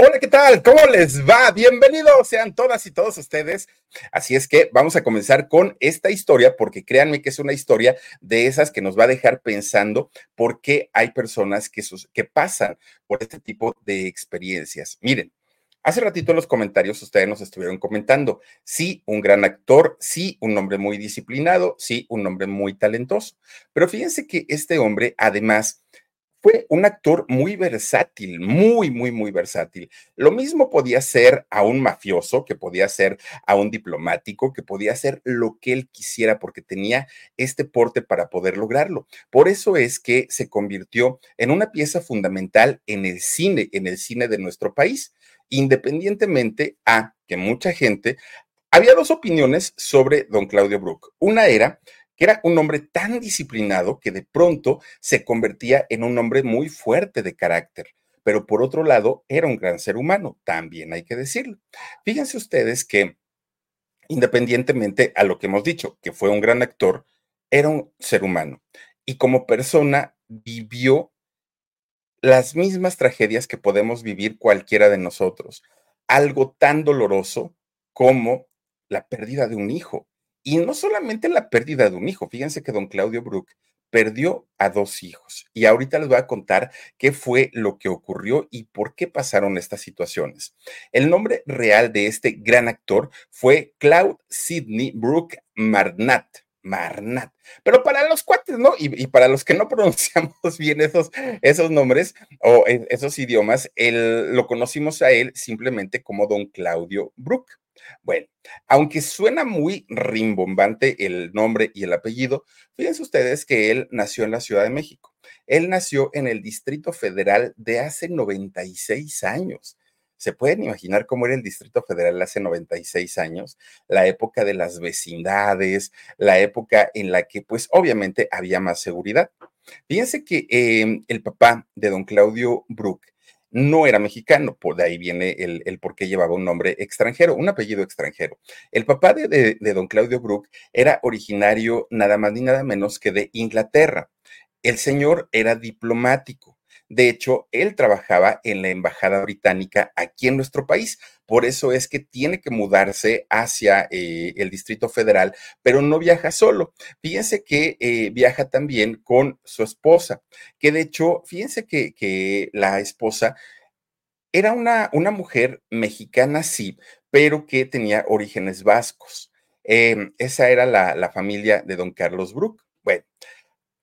Hola, ¿qué tal? ¿Cómo les va? Bienvenidos sean todas y todos ustedes. Así es que vamos a comenzar con esta historia, porque créanme que es una historia de esas que nos va a dejar pensando por qué hay personas que, pasan por este tipo de experiencias. Miren, hace ratito en los comentarios ustedes nos estuvieron comentando, sí, un gran actor, sí, un hombre muy disciplinado, sí, un hombre muy talentoso, pero fíjense que este hombre además fue un actor muy versátil, muy, muy, muy versátil. Lo mismo podía ser a un mafioso, que podía ser a un diplomático, que podía ser lo que él quisiera, porque tenía este porte para poder lograrlo. Por eso es que se convirtió en una pieza fundamental en el cine, en el cine de nuestro país, independientemente a que mucha gente... Había dos opiniones sobre don Claudio Brook. Una era que era un hombre tan disciplinado que de pronto se convertía en un hombre muy fuerte de carácter. Pero por otro lado, era un gran ser humano, también hay que decirlo. Fíjense ustedes que, independientemente a lo que hemos dicho, que fue un gran actor, era un ser humano. Y como persona vivió las mismas tragedias que podemos vivir cualquiera de nosotros. Algo tan doloroso como la pérdida de un hijo, y no solamente la pérdida de un hijo, fíjense que don Claudio Brook perdió a dos hijos. Y ahorita les voy a contar qué fue lo que ocurrió y por qué pasaron estas situaciones. El nombre real de este gran actor fue Claude Sidney Brook Marnat. Marnat. Pero para los cuates, ¿no? Y, para los que no pronunciamos bien esos, esos nombres o e, esos idiomas, lo conocimos a él simplemente como don Claudio Brook. Bueno, aunque suena muy rimbombante el nombre y el apellido, fíjense ustedes que él nació en la Ciudad de México. Él nació en el Distrito Federal de hace 96 años. ¿Se pueden imaginar cómo era el Distrito Federal hace 96 años? La época de las vecindades, la época en la que pues obviamente había más seguridad. Fíjense que em, el papá de don Claudio Brook no era mexicano, por de ahí viene el, por qué llevaba un nombre extranjero, un apellido extranjero. El papá de, de don Claudio Brook era originario nada más ni nada menos que de Inglaterra. El señor era diplomático de hecho, él trabajaba en la Embajada Británica aquí en nuestro país. Por eso es que tiene que mudarse hacia eh, el Distrito Federal, pero no viaja solo. Fíjense que eh, viaja también con su esposa, que de hecho, fíjense que, la esposa era una, una, mujer mexicana, sí, pero que tenía orígenes vascos. Em, esa era la, la familia de don Carlos Brook. Bueno,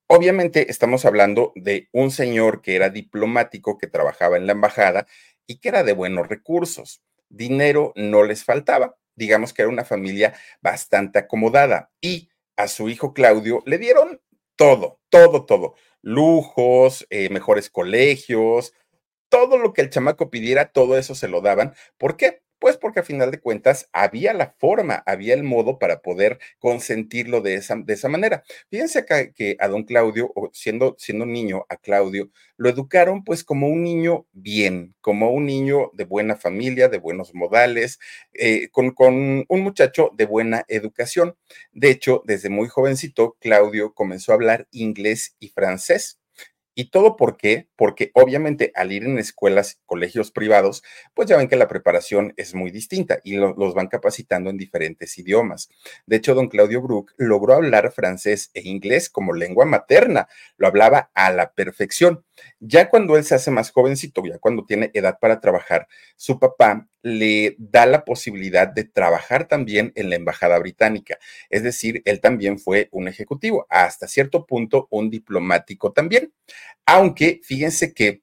Obviamente estamos hablando de un señor que era diplomático, que trabajaba en la embajada y que era de buenos recursos. Dinero no les faltaba. Digamos que era una familia bastante acomodada. Y a su hijo Claudio le dieron todo, todo, todo. Lujos, eh, mejores colegios, todo lo que el chamaco pidiera, todo eso se lo daban. ¿Por qué? Pues porque a final de cuentas había la forma, había el modo para poder consentirlo de esa, de esa manera. Fíjense acá que a don Claudio, siendo, siendo niño, a Claudio, lo educaron pues como un niño bien, como un niño de buena familia, de buenos modales, eh, con, con un muchacho de buena educación. De hecho, desde muy jovencito, Claudio comenzó a hablar inglés y francés ¿Y todo por qué? Porque obviamente al ir en escuelas, colegios privados, pues ya ven que la preparación es muy distinta y los van capacitando en diferentes idiomas. De hecho, don Claudio Brook logró hablar francés e inglés como lengua materna, lo hablaba a la perfección. Ya cuando él se hace más jovencito, ya cuando tiene edad para trabajar, su papá le da la posibilidad de trabajar también en la embajada británica. Es decir, él también fue un ejecutivo, hasta cierto punto un diplomático también. Aunque fíjense que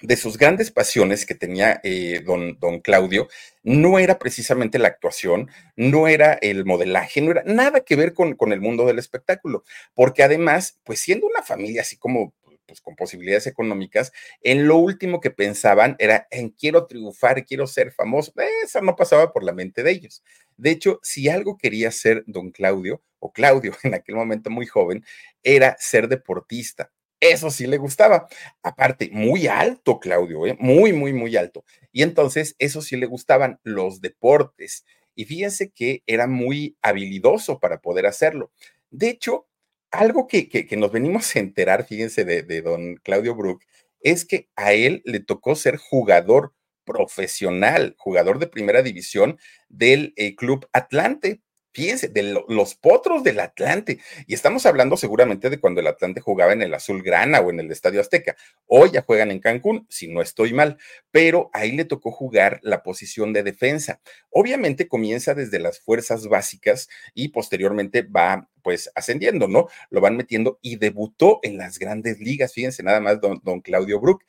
de sus grandes pasiones que tenía eh, don, don, Claudio, no era precisamente la actuación, no era el modelaje, no era nada que ver con, con el mundo del espectáculo, porque además, pues siendo una familia así como pues, con posibilidades económicas, en lo último que pensaban era en quiero triunfar, quiero ser famoso. Esa no pasaba por la mente de ellos. De hecho, si algo quería ser don Claudio, o Claudio en aquel momento muy joven, era ser deportista. Eso sí le gustaba. Aparte, muy alto, Claudio, ¿eh? muy, muy, muy alto. Y entonces, eso sí le gustaban los deportes. Y fíjense que era muy habilidoso para poder hacerlo. De hecho, algo que, que, nos venimos a enterar, fíjense, de, don Claudio Brook, es que a él le tocó ser jugador profesional, jugador de primera división del eh, Club Atlante. Fíjense, de los potros del Atlante. Y estamos hablando seguramente de cuando el Atlante jugaba en el Azul Grana o en el Estadio Azteca. Hoy ya juegan en Cancún, si no estoy mal, pero ahí le tocó jugar la posición de defensa. Obviamente comienza desde las fuerzas básicas y posteriormente va pues ascendiendo, ¿no? Lo van metiendo y debutó en las grandes ligas. Fíjense nada más, don, don Claudio Brook.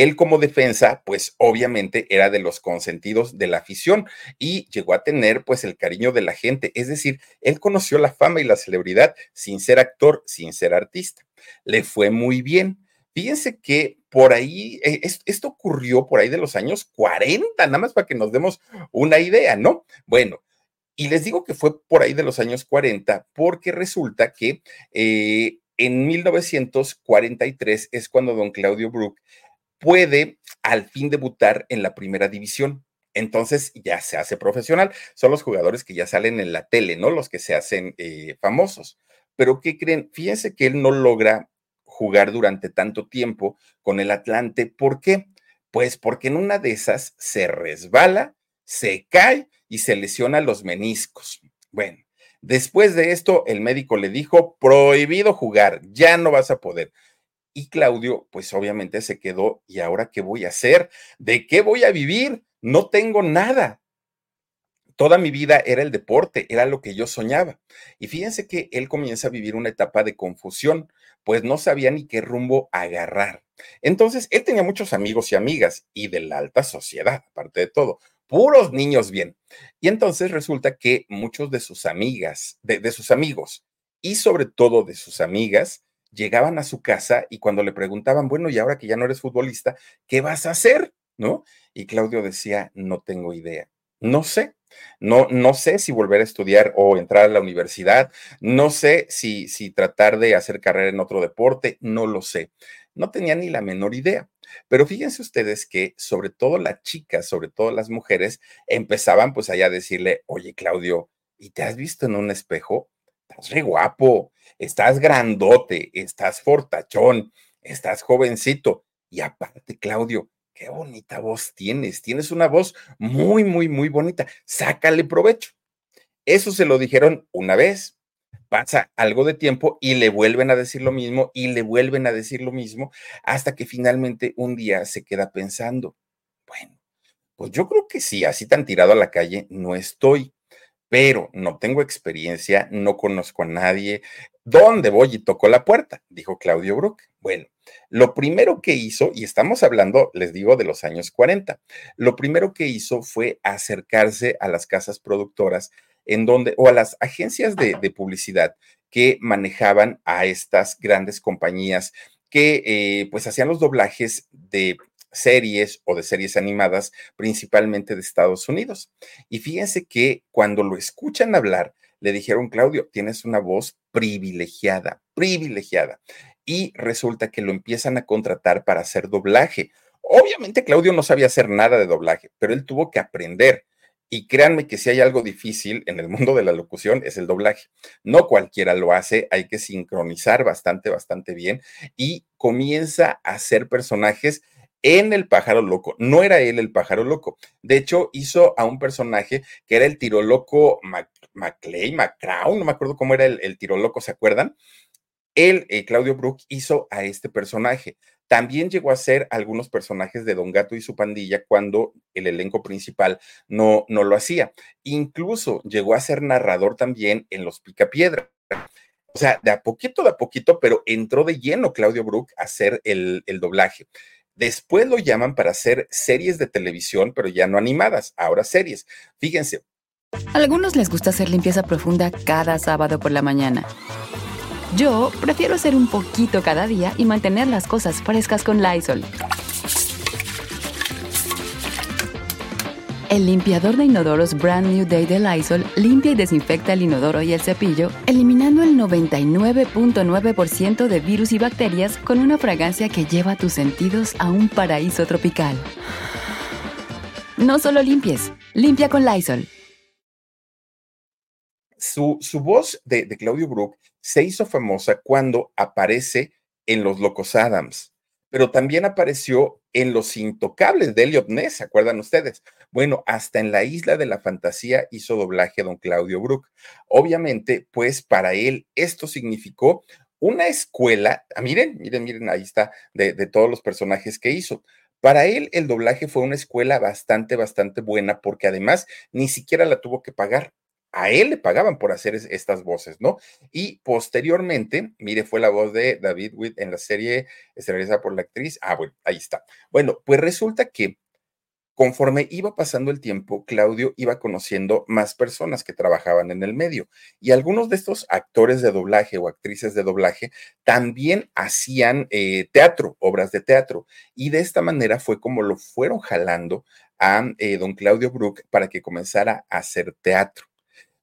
Él como defensa, pues obviamente era de los consentidos de la afición y llegó a tener pues el cariño de la gente. Es decir, él conoció la fama y la celebridad sin ser actor, sin ser artista. Le fue muy bien. Fíjense que por ahí, eh, esto ocurrió por ahí de los años 40, nada más para que nos demos una idea, ¿no? Bueno, y les digo que fue por ahí de los años 40 porque resulta que eh, en 1943 es cuando don Claudio Brook puede al fin debutar en la primera división. Entonces ya se hace profesional. Son los jugadores que ya salen en la tele, ¿no? Los que se hacen eh, famosos. Pero ¿qué creen? Fíjense que él no logra jugar durante tanto tiempo con el Atlante. ¿Por qué? Pues porque en una de esas se resbala, se cae y se lesiona los meniscos. Bueno, después de esto, el médico le dijo, prohibido jugar, ya no vas a poder. Y Claudio, pues obviamente se quedó, ¿y ahora qué voy a hacer? ¿De qué voy a vivir? No tengo nada. Toda mi vida era el deporte, era lo que yo soñaba. Y fíjense que él comienza a vivir una etapa de confusión, pues no sabía ni qué rumbo agarrar. Entonces, él tenía muchos amigos y amigas y de la alta sociedad, aparte de todo, puros niños bien. Y entonces resulta que muchos de sus amigas, de, de sus amigos y sobre todo de sus amigas, llegaban a su casa y cuando le preguntaban, bueno, y ahora que ya no eres futbolista, ¿qué vas a hacer? ¿No? Y Claudio decía, no tengo idea, no sé. No, no sé si volver a estudiar o entrar a la universidad, no sé si, si tratar de hacer carrera en otro deporte, no lo sé. No tenía ni la menor idea. Pero fíjense ustedes que sobre todo las chicas, sobre todo las mujeres, empezaban pues allá a decirle, oye Claudio, ¿y te has visto en un espejo? Estás re guapo, estás grandote, estás fortachón, estás jovencito. Y aparte, Claudio, qué bonita voz tienes. Tienes una voz muy, muy, muy bonita. Sácale provecho. Eso se lo dijeron una vez. Pasa algo de tiempo y le vuelven a decir lo mismo y le vuelven a decir lo mismo hasta que finalmente un día se queda pensando, bueno, pues yo creo que sí, así tan tirado a la calle no estoy pero no tengo experiencia, no conozco a nadie. ¿Dónde voy y toco la puerta? Dijo Claudio Brook. Bueno, lo primero que hizo, y estamos hablando, les digo, de los años 40, lo primero que hizo fue acercarse a las casas productoras en donde, o a las agencias de, de publicidad que manejaban a estas grandes compañías que eh, pues hacían los doblajes de series o de series animadas, principalmente de Estados Unidos. Y fíjense que cuando lo escuchan hablar, le dijeron, Claudio, tienes una voz privilegiada, privilegiada. Y resulta que lo empiezan a contratar para hacer doblaje. Obviamente Claudio no sabía hacer nada de doblaje, pero él tuvo que aprender. Y créanme que si hay algo difícil en el mundo de la locución es el doblaje. No cualquiera lo hace, hay que sincronizar bastante, bastante bien y comienza a hacer personajes en El pájaro loco. No era él el pájaro loco. De hecho, hizo a un personaje que era el tiro loco McClay, McCrown, no me acuerdo cómo era el, tiro loco, ¿se acuerdan? Él, eh, Claudio Brook, hizo a este personaje. También llegó a ser algunos personajes de Don Gato y su pandilla cuando el elenco principal no, no lo hacía. Incluso llegó a ser narrador también en Los Picapiedra. O sea, de a poquito, de a poquito, pero entró de lleno Claudio Brook a hacer el, el doblaje. Después lo llaman para hacer series de televisión, pero ya no animadas, ahora series. Fíjense. A algunos les gusta hacer limpieza profunda cada sábado por la mañana. Yo prefiero hacer un poquito cada día y mantener las cosas frescas con Lysol. El limpiador de inodoros Brand New Day de Lysol limpia y desinfecta el inodoro y el cepillo, eliminando el 99.9% de virus y bacterias con una fragancia que lleva tus sentidos a un paraíso tropical. No solo limpies, limpia con Lysol. Su, su voz de, de Claudio Brook se hizo famosa cuando aparece en Los Locos Adams pero también apareció en Los Intocables de Elliot Ness, ¿se acuerdan ustedes? Bueno, hasta en la Isla de la Fantasía hizo doblaje a don Claudio Brook. Obviamente, pues para él esto significó una escuela, ah, miren, miren, miren, ahí está, de, de todos los personajes que hizo. Para él el doblaje fue una escuela bastante, bastante buena porque además ni siquiera la tuvo que pagar a él le pagaban por hacer estas voces, ¿no? Y posteriormente, mire, fue la voz de David Witt en la serie estelarizada por la actriz. Ah, bueno, ahí está. Bueno, pues resulta que conforme iba pasando el tiempo, Claudio iba conociendo más personas que trabajaban en el medio. Y algunos de estos actores de doblaje o actrices de doblaje también hacían eh, teatro, obras de teatro. Y de esta manera fue como lo fueron jalando a eh, don Claudio Brook para que comenzara a hacer teatro.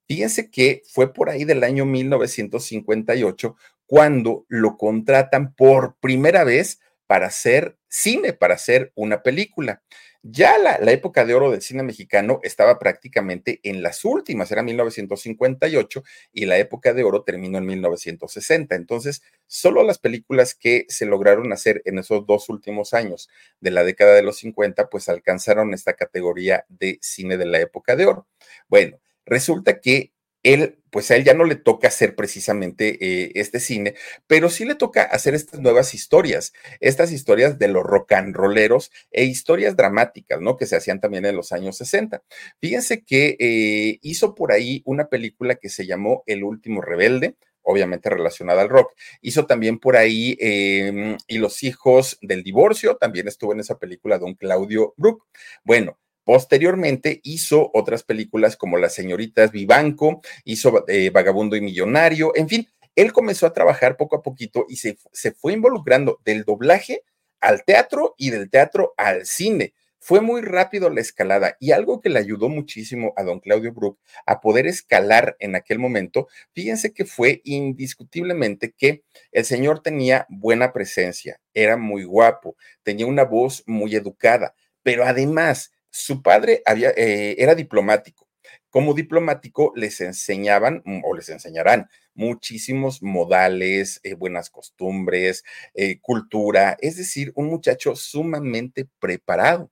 Fíjense que fue por ahí del año 1958 cuando lo contratan por primera vez para hacer cine, para hacer una película. Ya la, época de oro del cine mexicano estaba prácticamente en las últimas, era 1958 y la época de oro terminó en 1960. Entonces, solo las películas que se lograron hacer en esos dos últimos años de la década de los 50, pues alcanzaron esta categoría de cine de la época de oro. Bueno, Resulta que él, pues a él ya no le toca hacer precisamente eh, este cine, pero sí le toca hacer estas nuevas historias, estas historias de los rock and rolleros e historias dramáticas, ¿no? Que se hacían también en los años 60. Fíjense que eh, hizo por ahí una película que se llamó El último rebelde, obviamente relacionada al rock. Hizo también por ahí em, Y los hijos del divorcio, también estuvo en esa película don Claudio Brook. Bueno, Posteriormente hizo otras películas como Las señoritas Vivanco, hizo eh, Vagabundo y Millonario, en fin, él comenzó a trabajar poco a poquito y se, se fue involucrando del doblaje al teatro y del teatro al cine. Fue muy rápido la escalada y algo que le ayudó muchísimo a don Claudio Brook a poder escalar en aquel momento, fíjense que fue indiscutiblemente que el señor tenía buena presencia, era muy guapo, tenía una voz muy educada, pero además su padre había, eh, era diplomático. Como diplomático les enseñaban mm, o les enseñarán muchísimos modales, eh, buenas costumbres, eh, cultura, es decir, un muchacho sumamente preparado,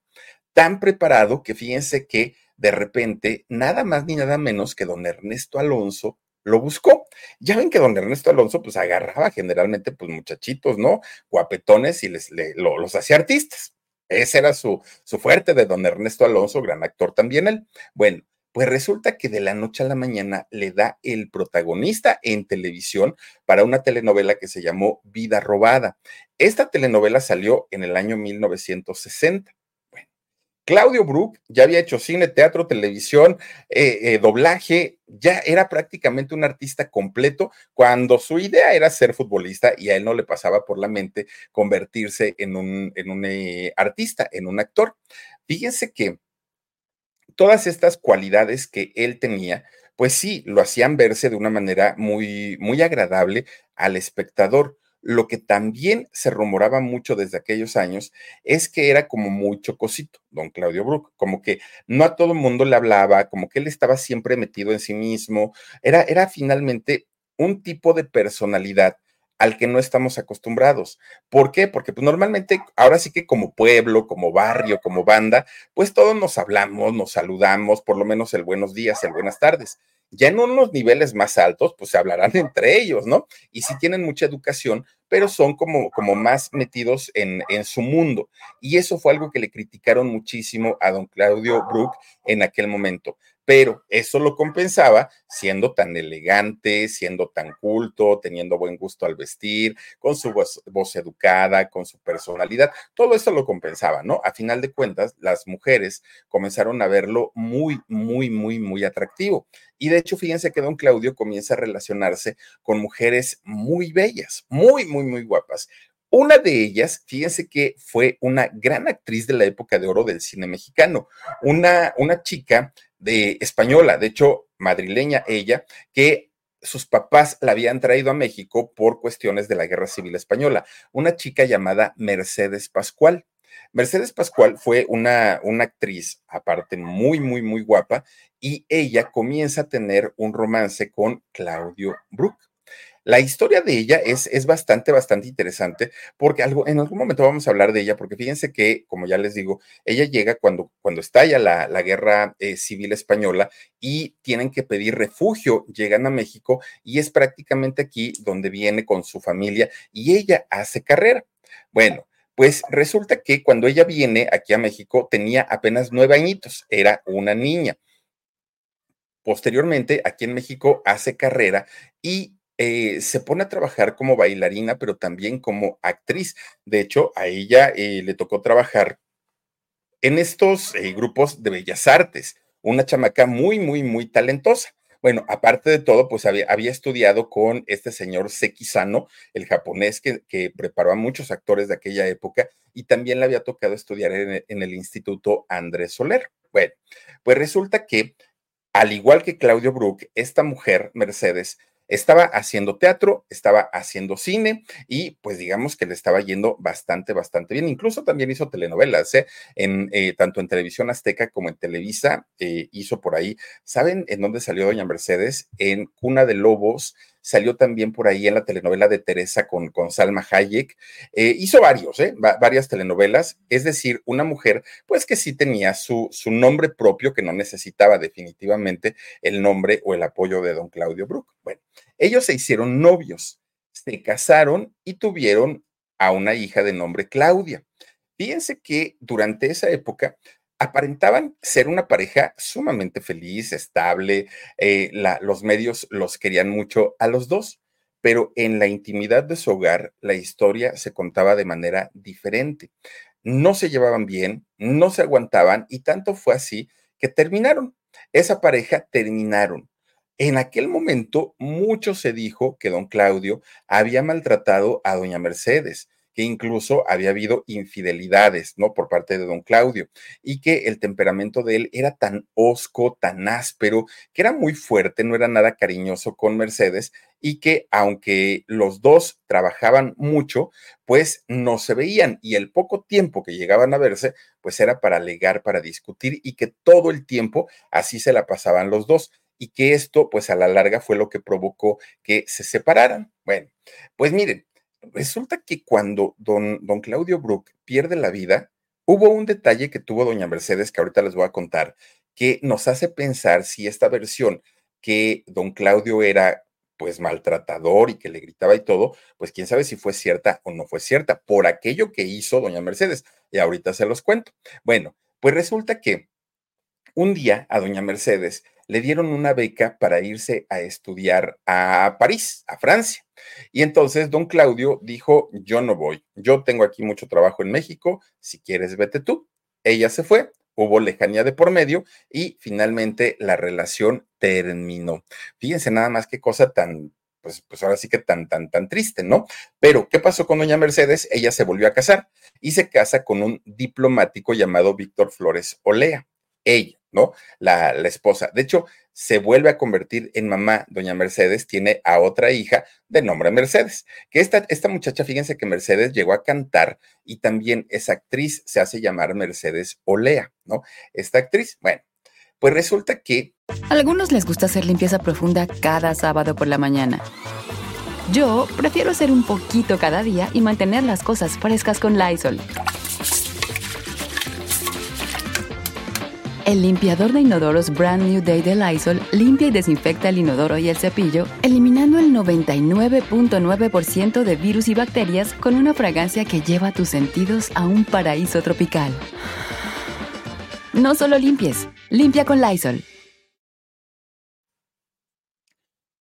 tan preparado que fíjense que de repente nada más ni nada menos que don Ernesto Alonso lo buscó. Ya ven que don Ernesto Alonso pues agarraba generalmente pues muchachitos, ¿no? Guapetones y les, los hacía artistas. Ese era su, su fuerte de don Ernesto Alonso, gran actor también él. Bueno, pues resulta que de la noche a la mañana le da el protagonista en televisión para una telenovela que se llamó Vida Robada. Esta telenovela salió en el año 1960. Claudio Brook ya había hecho cine, teatro, televisión, eh, eh, doblaje, ya era prácticamente un artista completo cuando su idea era ser futbolista y a él no le pasaba por la mente convertirse en un, en un eh, artista, en un actor. Fíjense que todas estas cualidades que él tenía, pues sí, lo hacían verse de una manera muy, muy agradable al espectador. Lo que también se rumoraba mucho desde aquellos años es que era como muy chocosito, don Claudio Brook, como que no a todo mundo le hablaba, como que él estaba siempre metido en sí mismo, era, era finalmente un tipo de personalidad al que no estamos acostumbrados. ¿Por qué? Porque pues, normalmente, ahora sí que como pueblo, como barrio, como banda, pues todos nos hablamos, nos saludamos, por lo menos el buenos días, el buenas tardes. Ya en unos niveles más altos, pues se hablarán entre ellos, ¿no? Y sí tienen mucha educación, pero son como, como más metidos en, en su mundo. Y eso fue algo que le criticaron muchísimo a don Claudio Brook en aquel momento pero eso lo compensaba siendo tan elegante, siendo tan culto, teniendo buen gusto al vestir, con su voz, educada, con su personalidad. Todo eso lo compensaba, ¿no? A final de cuentas, las mujeres comenzaron a verlo muy, muy, muy, muy atractivo. Y de hecho, fíjense que don Claudio comienza a relacionarse con mujeres muy bellas, muy, muy, muy guapas. Una de ellas, fíjense que fue una gran actriz de la época de oro del cine mexicano, una, una chica de española, de hecho, madrileña ella, que sus papás la habían traído a México por cuestiones de la Guerra Civil Española, una chica llamada Mercedes Pascual. Mercedes Pascual fue una, una actriz, aparte, muy, muy, muy guapa, y ella comienza a tener un romance con Claudio Brook. La historia de ella es, es bastante, bastante interesante porque algo, en algún momento vamos a hablar de ella porque fíjense que, como ya les digo, ella llega cuando, cuando estalla la, la guerra eh, civil española y tienen que pedir refugio, llegan a México y es prácticamente aquí donde viene con su familia y ella hace carrera. Bueno, pues resulta que cuando ella viene aquí a México tenía apenas nueve añitos, era una niña. Posteriormente, aquí en México hace carrera y eh, se pone a trabajar como bailarina, pero también como actriz. De hecho, a ella eh, le tocó trabajar en estos eh, grupos de bellas artes, una chamaca muy, muy, muy talentosa. Bueno, aparte de todo, pues había, estudiado con este señor Sekisano, el japonés que, preparó a muchos actores de aquella época, y también le había tocado estudiar en, en el Instituto Andrés Soler. Bueno, pues resulta que, al igual que Claudio Brook, esta mujer, Mercedes, estaba haciendo teatro, estaba haciendo cine y pues digamos que le estaba yendo bastante, bastante bien. Incluso también hizo telenovelas, ¿eh? En, eh, tanto en televisión azteca como en Televisa, eh, hizo por ahí. ¿Saben en dónde salió Doña Mercedes? En Cuna de Lobos salió también por ahí en la telenovela de Teresa con, con Salma Hayek, eh, hizo varios, ¿eh? varias telenovelas, es decir, una mujer pues que sí tenía su, su nombre propio, que no necesitaba definitivamente el nombre o el apoyo de don Claudio Brook. Bueno, ellos se hicieron novios, se casaron y tuvieron a una hija de nombre Claudia. Fíjense que durante esa época aparentaban ser una pareja sumamente feliz, estable, eh, los medios los querían mucho a los dos, pero en la intimidad de su hogar la historia se contaba de manera diferente. No se llevaban bien, no se aguantaban y tanto fue así que terminaron. Esa pareja terminaron. En aquel momento, mucho se dijo que don Claudio había maltratado a doña Mercedes, que incluso había habido infidelidades, ¿no? Por parte de don Claudio y que el temperamento de él era tan osco, tan áspero, que era muy fuerte, no era nada cariñoso con Mercedes y que aunque los dos trabajaban mucho, pues no se veían y el poco tiempo que llegaban a verse, pues era para alegar, para discutir y que todo el tiempo así se la pasaban los dos y que esto, pues a la larga fue lo que provocó que se separaran. Bueno, pues miren, resulta que cuando don, don Claudio Brook pierde la vida, hubo un detalle que tuvo doña Mercedes que ahorita les voy a contar, que nos hace pensar si esta versión que don Claudio era pues maltratador y que le gritaba y todo, pues quién sabe si fue cierta o no fue cierta por aquello que hizo doña Mercedes. Y ahorita se los cuento. Bueno, pues resulta que un día a doña Mercedes le dieron una beca para irse a estudiar a París, a Francia. Y entonces don Claudio dijo, yo no voy, yo tengo aquí mucho trabajo en México, si quieres vete tú. Ella se fue, hubo lejanía de por medio y finalmente la relación terminó. Fíjense nada más qué cosa tan, pues, pues ahora sí que tan, tan, tan triste, ¿no? Pero, ¿qué pasó con doña Mercedes? Ella se volvió a casar y se casa con un diplomático llamado Víctor Flores Olea. Ella, ¿no? La, la esposa. De hecho, se vuelve a convertir en mamá, doña Mercedes tiene a otra hija de nombre Mercedes, que esta, esta muchacha, fíjense que Mercedes llegó a cantar y también esa actriz se hace llamar Mercedes Olea, ¿no? Esta actriz, bueno, pues resulta que... Algunos les gusta hacer limpieza profunda cada sábado por la mañana. Yo prefiero hacer un poquito cada día y mantener las cosas frescas con Lysol. El limpiador de inodoros Brand New Day de Lysol limpia y desinfecta el inodoro y el cepillo, eliminando el 99.9% de virus y bacterias con una fragancia que lleva tus sentidos a un paraíso tropical. No solo limpies, limpia con Lysol.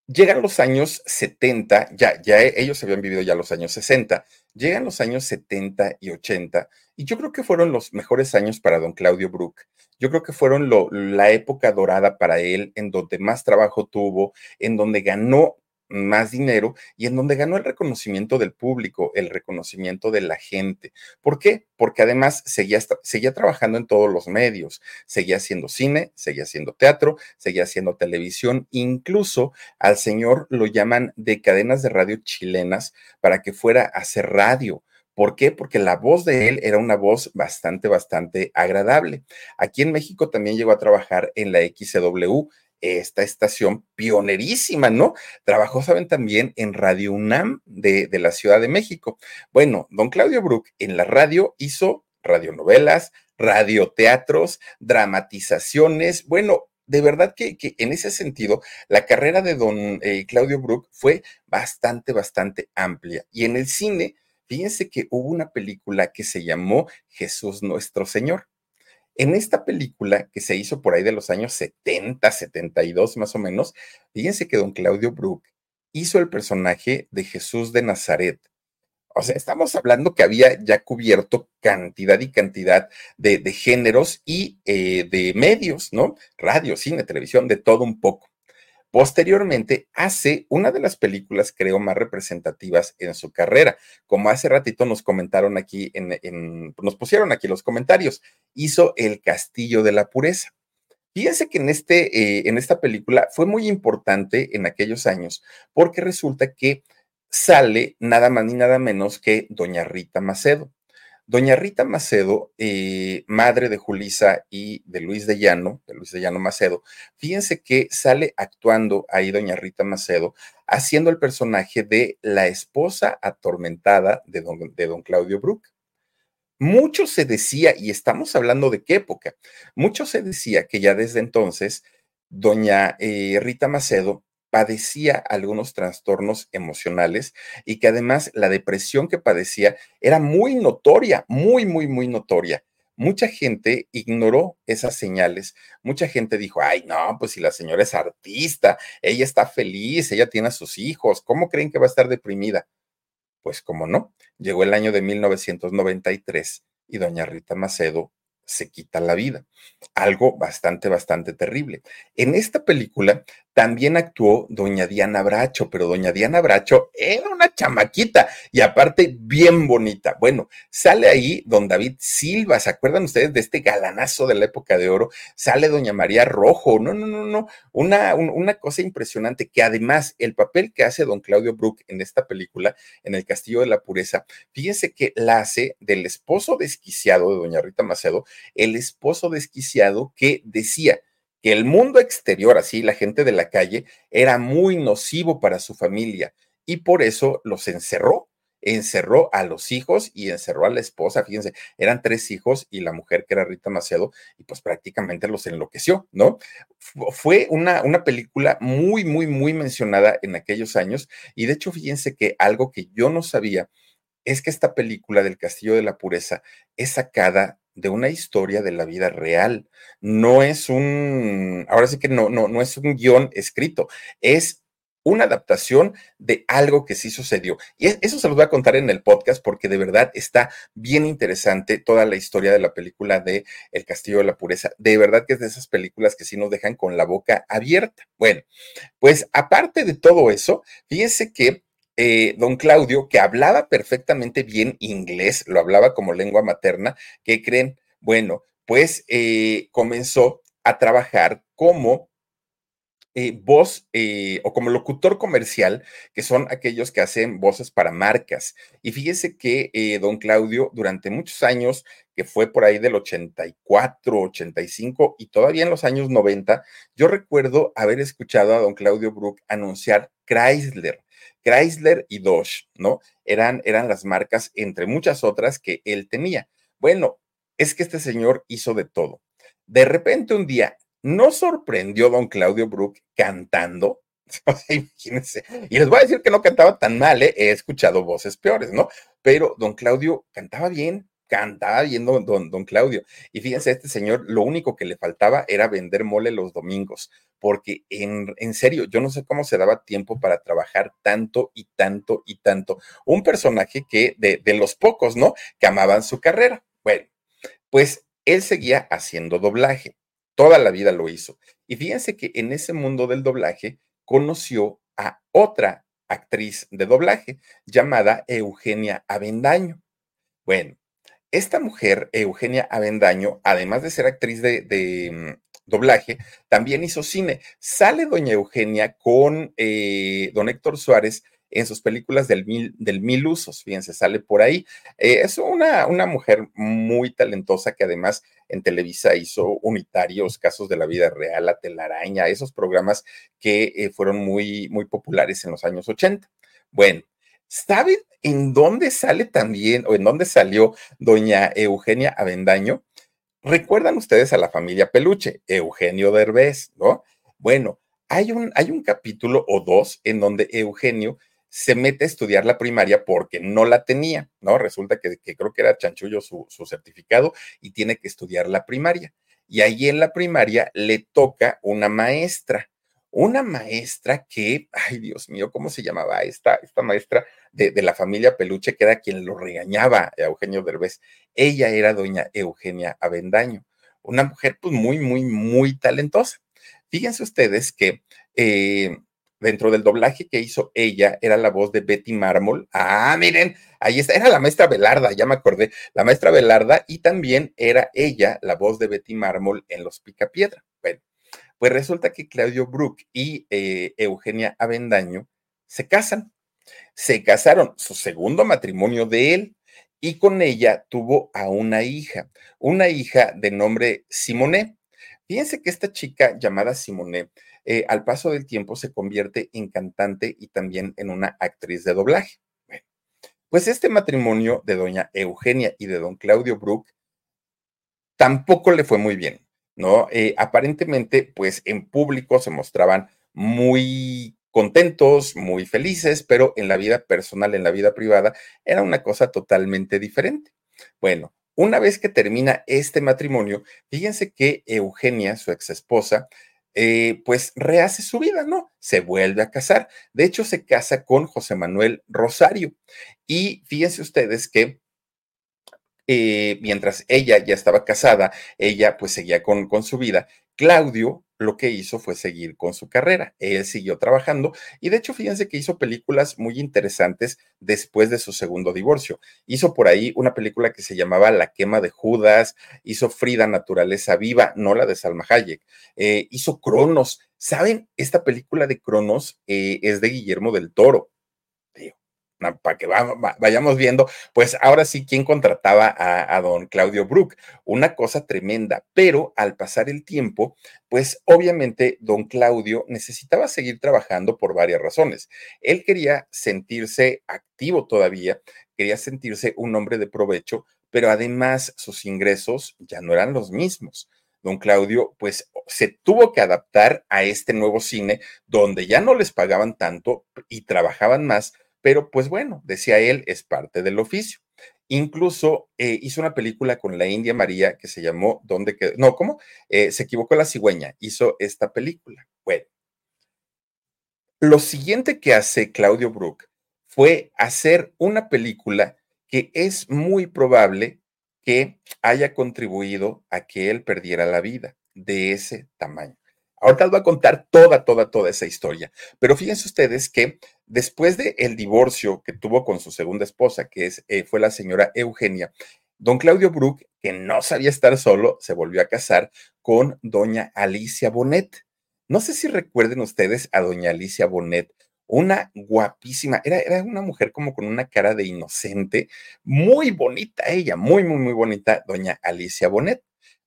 Llegan los años 70, ya, ya ellos habían vivido ya los años 60, llegan los años 70 y 80, y yo creo que fueron los mejores años para don Claudio Brook. Yo creo que fueron la época dorada para él, en donde más trabajo tuvo, en donde ganó más dinero y en donde ganó el reconocimiento del público, el reconocimiento de la gente. ¿Por qué? Porque además seguía, seguía trabajando en todos los medios, seguía haciendo cine, seguía haciendo teatro, seguía haciendo televisión, incluso al señor lo llaman de cadenas de radio chilenas para que fuera a hacer radio ¿Por qué? Porque la voz de él era una voz bastante, bastante agradable. Aquí en México también llegó a trabajar en la XCW, esta estación pionerísima, ¿no? Trabajó, saben, también en Radio UNAM de, de la Ciudad de México. Bueno, don Claudio Brook en la radio hizo radionovelas, radioteatros, dramatizaciones, bueno, de verdad que, que, en ese sentido, la carrera de don eh, Claudio Brook fue bastante, bastante amplia. Y en el cine, Fíjense que hubo una película que se llamó Jesús Nuestro Señor. En esta película, que se hizo por ahí de los años 70, 72 más o menos, fíjense que don Claudio Brook hizo el personaje de Jesús de Nazaret. O sea, estamos hablando que había ya cubierto cantidad y cantidad de, géneros y eh, de medios, ¿no? Radio, cine, televisión, de todo un poco. Posteriormente hace una de las películas, creo, más representativas en su carrera. Como hace ratito nos comentaron aquí, en, nos pusieron aquí los comentarios, hizo El Castillo de la Pureza. Fíjense que en, este, eh, en esta película fue muy importante en aquellos años porque resulta que sale nada más ni nada menos que Doña Rita Macedo. Doña Rita Macedo, eh, madre de Julisa y de Luis de Llano, de Luis de Llano Macedo, fíjense que sale actuando ahí Doña Rita Macedo, haciendo el personaje de la esposa atormentada de don, de don Claudio Brook. Mucho se decía, y estamos hablando de qué época, mucho se decía que ya desde entonces, doña eh, Rita Macedo padecía algunos trastornos emocionales y que además la depresión que padecía era muy notoria, muy, muy, muy notoria. Mucha gente ignoró esas señales. Mucha gente dijo, ay, no, pues si la señora es artista, ella está feliz, ella tiene a sus hijos, ¿cómo creen que va a estar deprimida? Pues como no, llegó el año de 1993 y doña Rita Macedo se quita la vida. Algo bastante, bastante terrible. En esta película también actuó doña Diana Bracho, pero doña Diana Bracho era una chamaquita y aparte bien bonita. Bueno, sale ahí don David Silva, ¿se acuerdan ustedes de este galanazo de la época de oro? Sale doña María Rojo, no, no, no, no, una, una cosa impresionante que además el papel que hace don Claudio Brook en esta película, en El Castillo de la Pureza, fíjense que la hace del esposo desquiciado de doña Rita Macedo, el esposo desquiciado que decía, que el mundo exterior, así la gente de la calle, era muy nocivo para su familia y por eso los encerró. Encerró a los hijos y encerró a la esposa. Fíjense, eran tres hijos y la mujer que era Rita Macedo, y pues prácticamente los enloqueció, ¿no? Fue una, una película muy, muy, muy mencionada en aquellos años. Y de hecho, fíjense que algo que yo no sabía es que esta película del Castillo de la Pureza es sacada de una historia de la vida real. No es un, ahora sí que no, no, no es un guion escrito, es una adaptación de algo que sí sucedió. Y eso se los voy a contar en el podcast porque de verdad está bien interesante toda la historia de la película de El Castillo de la Pureza. De verdad que es de esas películas que sí nos dejan con la boca abierta. Bueno, pues aparte de todo eso, fíjense que eh, don Claudio, que hablaba perfectamente bien inglés, lo hablaba como lengua materna, ¿qué creen? Bueno, pues eh, comenzó a trabajar como eh, voz o como locutor comercial, que son aquellos que hacen voces para marcas. Y fíjese que don Claudio durante muchos años, que fue por ahí del 84, 85 y todavía en los años 90, yo recuerdo haber escuchado a don Claudio Brook anunciar Chrysler. Chrysler y Dodge, ¿no? Eran, eran las marcas, entre muchas otras, que él tenía. Bueno, es que este señor hizo de todo. De repente un día ¿No sorprendió don Claudio Brook cantando? imagínense. Y les voy a decir que no cantaba tan mal, ¿eh? he escuchado voces peores, ¿no? Pero don Claudio cantaba bien, cantaba bien don, don, Claudio. Y fíjense, este señor lo único que le faltaba era vender mole los domingos, porque en, en, serio, yo no sé cómo se daba tiempo para trabajar tanto y tanto y tanto. Un personaje que de, de los pocos, ¿no? Que amaban su carrera. Bueno, pues él seguía haciendo doblaje Toda la vida lo hizo. Y fíjense que en ese mundo del doblaje conoció a otra actriz de doblaje llamada Eugenia Avendaño. Bueno, esta mujer, Eugenia Avendaño, además de ser actriz de, mm, doblaje, también hizo cine. Sale doña Eugenia con eh, don Héctor Suárez en sus películas del mil, del mil usos, fíjense, sale por ahí. Eh, es una, mujer muy talentosa que además en Televisa hizo unitarios, casos de la vida real, la telaraña, esos programas que eh, fueron muy, muy populares en los años 80. Bueno, ¿saben en dónde sale también o en dónde salió doña Eugenia Avendaño? ¿Recuerdan ustedes a la familia Peluche, Eugenio Derbez, no? Bueno, hay un, hay un capítulo o dos en donde Eugenio se mete a estudiar la primaria porque no la tenía, ¿no? Resulta que, creo que era chanchullo su, su, certificado y tiene que estudiar la primaria. Y ahí en la primaria le toca una maestra, una maestra que, ay Dios mío, ¿cómo se llamaba esta, esta maestra de, de la familia Peluche, que era quien lo regañaba a Eugenio Derbez? Ella era doña Eugenia Avendaño, una mujer pues muy, muy, muy talentosa. Fíjense ustedes que eh, dentro del doblaje que hizo ella, era la voz de Betty Mármol. Ah, miren, ahí está, era la maestra Velarda, ya me acordé, la maestra Velarda, y también era ella la voz de Betty Mármol en Los Picapiedra. Pues resulta que Claudio Brook y eh, Eugenia Avendaño se casan. Se casaron, su segundo matrimonio de él, y con ella tuvo a una hija, una hija de nombre Simone. Fíjense que esta chica llamada Simone eh, al paso del tiempo se convierte en cantante y también en una actriz de doblaje. pues este matrimonio de doña Eugenia y de don Claudio Brook tampoco le fue muy bien, ¿no? Eh, aparentemente, pues en público se mostraban muy contentos, muy felices, pero en la vida personal, en la vida privada, era una cosa totalmente diferente. Bueno, una vez que termina este matrimonio, fíjense que Eugenia, su ex esposa, eh, pues rehace su vida, ¿no? Se vuelve a casar. De hecho, se casa con José Manuel Rosario. Y fíjense ustedes que eh, mientras ella ya estaba casada, ella pues seguía con, con su vida. Claudio lo que hizo fue seguir con su carrera. Él siguió trabajando y de hecho, fíjense que hizo películas muy interesantes después de su segundo divorcio. Hizo por ahí una película que se llamaba La quema de Judas, hizo Frida Naturaleza Viva, no la de Salma Hayek, eh, hizo Cronos. ¿Saben? Esta película de Cronos eh, es de Guillermo del Toro para que vayamos viendo, pues ahora sí, ¿quién contrataba a, don Claudio Brook? Una cosa tremenda, pero al pasar el tiempo, pues obviamente don Claudio necesitaba seguir trabajando por varias razones. Él quería sentirse activo todavía, quería sentirse un hombre de provecho, pero además sus ingresos ya no eran los mismos don Claudio, pues se tuvo que adaptar a este nuevo cine donde ya no les pagaban tanto y trabajaban más, pero pues bueno, decía él, es parte del oficio. Incluso eh, hizo una película con la India María que se llamó ¿Dónde quedó? No, ¿cómo? Eh, se equivocó la cigüeña, hizo esta película. Bueno, lo siguiente que hace Claudio Brook fue hacer una película que es muy probable que haya contribuido a que él perdiera la vida de ese tamaño. Ahorita les voy a contar toda, toda, toda esa historia. Pero fíjense ustedes que después del el divorcio que tuvo con su segunda esposa, que es, eh, fue la señora Eugenia, don Claudio Brook, que no sabía estar solo, se volvió a casar con doña Alicia Bonet. No sé si recuerden ustedes a doña Alicia Bonet, una guapísima, era, era una mujer como con una cara de inocente, muy bonita ella, muy, muy, muy bonita, doña Alicia Bonet.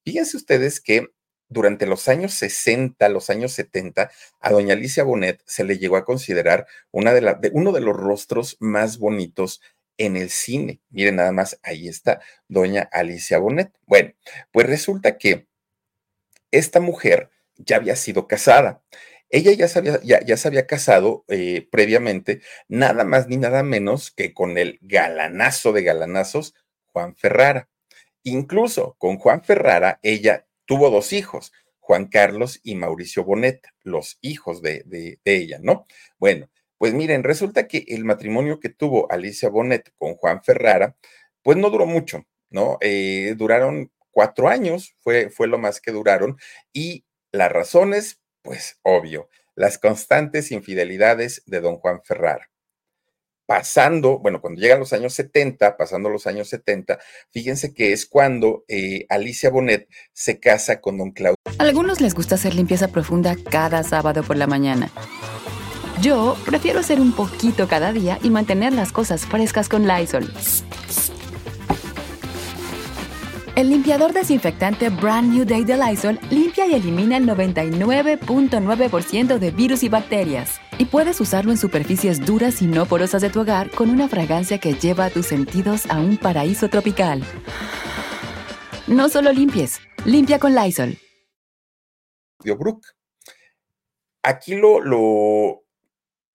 Fíjense ustedes que durante los años 60, los años 70, a doña Alicia Bonet se le llegó a considerar una de, de uno de los rostros más bonitos en el cine. Miren, nada más, ahí está doña Alicia Bonet. Bueno, pues resulta que esta mujer ya había sido casada. Ella ya se había, ya, se había casado eh, previamente, nada más ni nada menos que con el galanazo de galanazos, Juan Ferrara. Incluso con Juan Ferrara, ella tuvo dos hijos, Juan Carlos y Mauricio Bonet, los hijos de, de ella, ¿no? Bueno, pues miren, resulta que el matrimonio que tuvo Alicia Bonet con Juan Ferrara, pues no duró mucho, ¿no? Eh, duraron cuatro años, fue, fue lo más que duraron, y las razones, pues obvio, las constantes infidelidades de don Juan Ferrara. Pasando, bueno, cuando llegan los años 70, pasando los años 70, fíjense que es cuando eh, Alicia Bonet se casa con don Claudio. Algunos les gusta hacer limpieza profunda cada sábado por la mañana. Yo prefiero hacer un poquito cada día y mantener las cosas frescas con Lysol. El limpiador desinfectante Brand New Day de Lysol limpia y elimina el 99.9% de virus y bacterias. Y puedes usarlo en superficies duras y no porosas de tu hogar con una fragancia que lleva a tus sentidos a un paraíso tropical. No solo limpies, limpia con Lysol. Aquí lo, lo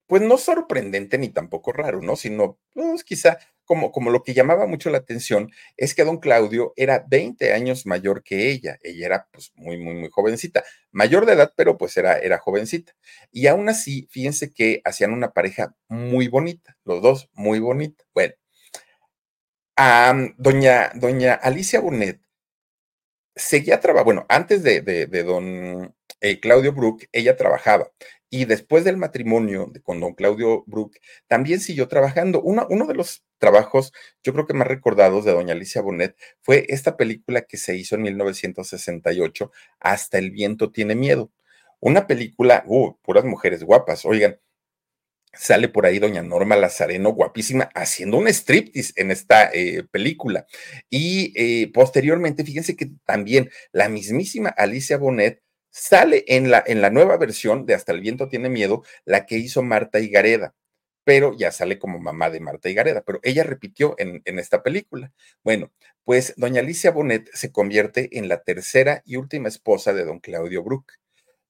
pues no sorprendente ni tampoco raro, ¿no? Sino, pues quizá como, como lo que llamaba mucho la atención es que don Claudio era 20 años mayor que ella. Ella era pues muy, muy, muy jovencita. Mayor de edad, pero pues era, era jovencita. Y aún así, fíjense que hacían una pareja muy bonita, los dos muy bonita. Bueno, doña, doña Alicia Bonet seguía trabajando, bueno, antes de, de, don eh, Claudio Brook, ella trabajaba y después del matrimonio con don Claudio Brook, también siguió trabajando. Uno, de los trabajos, yo creo que más recordados de doña Alicia Bonet, fue esta película que se hizo en 1968, Hasta el viento tiene miedo. Una película, uh, puras mujeres guapas. Oigan, sale por ahí doña Norma Lazareno, guapísima, haciendo un striptease en esta eh, película. Y eh, posteriormente, fíjense que también la mismísima Alicia Bonet Sale en la, en la nueva versión de Hasta el viento tiene miedo, la que hizo Marta Higareda, pero ya sale como mamá de Marta Higareda, pero ella repitió en, en esta película. Bueno, pues doña Alicia Bonet se convierte en la tercera y última esposa de don Claudio Brook.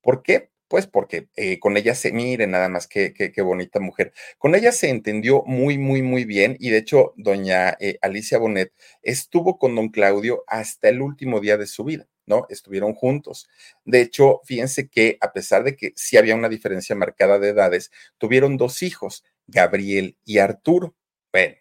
¿Por qué? Pues porque eh, con ella se, mire nada más qué, qué, bonita mujer, con ella se entendió muy, muy, muy bien y de hecho doña eh, Alicia Bonet estuvo con don Claudio hasta el último día de su vida. Estuvieron juntos. De hecho, fíjense que a pesar de que sí había una diferencia marcada de edades, tuvieron dos hijos, Gabriel y Arturo. Bueno,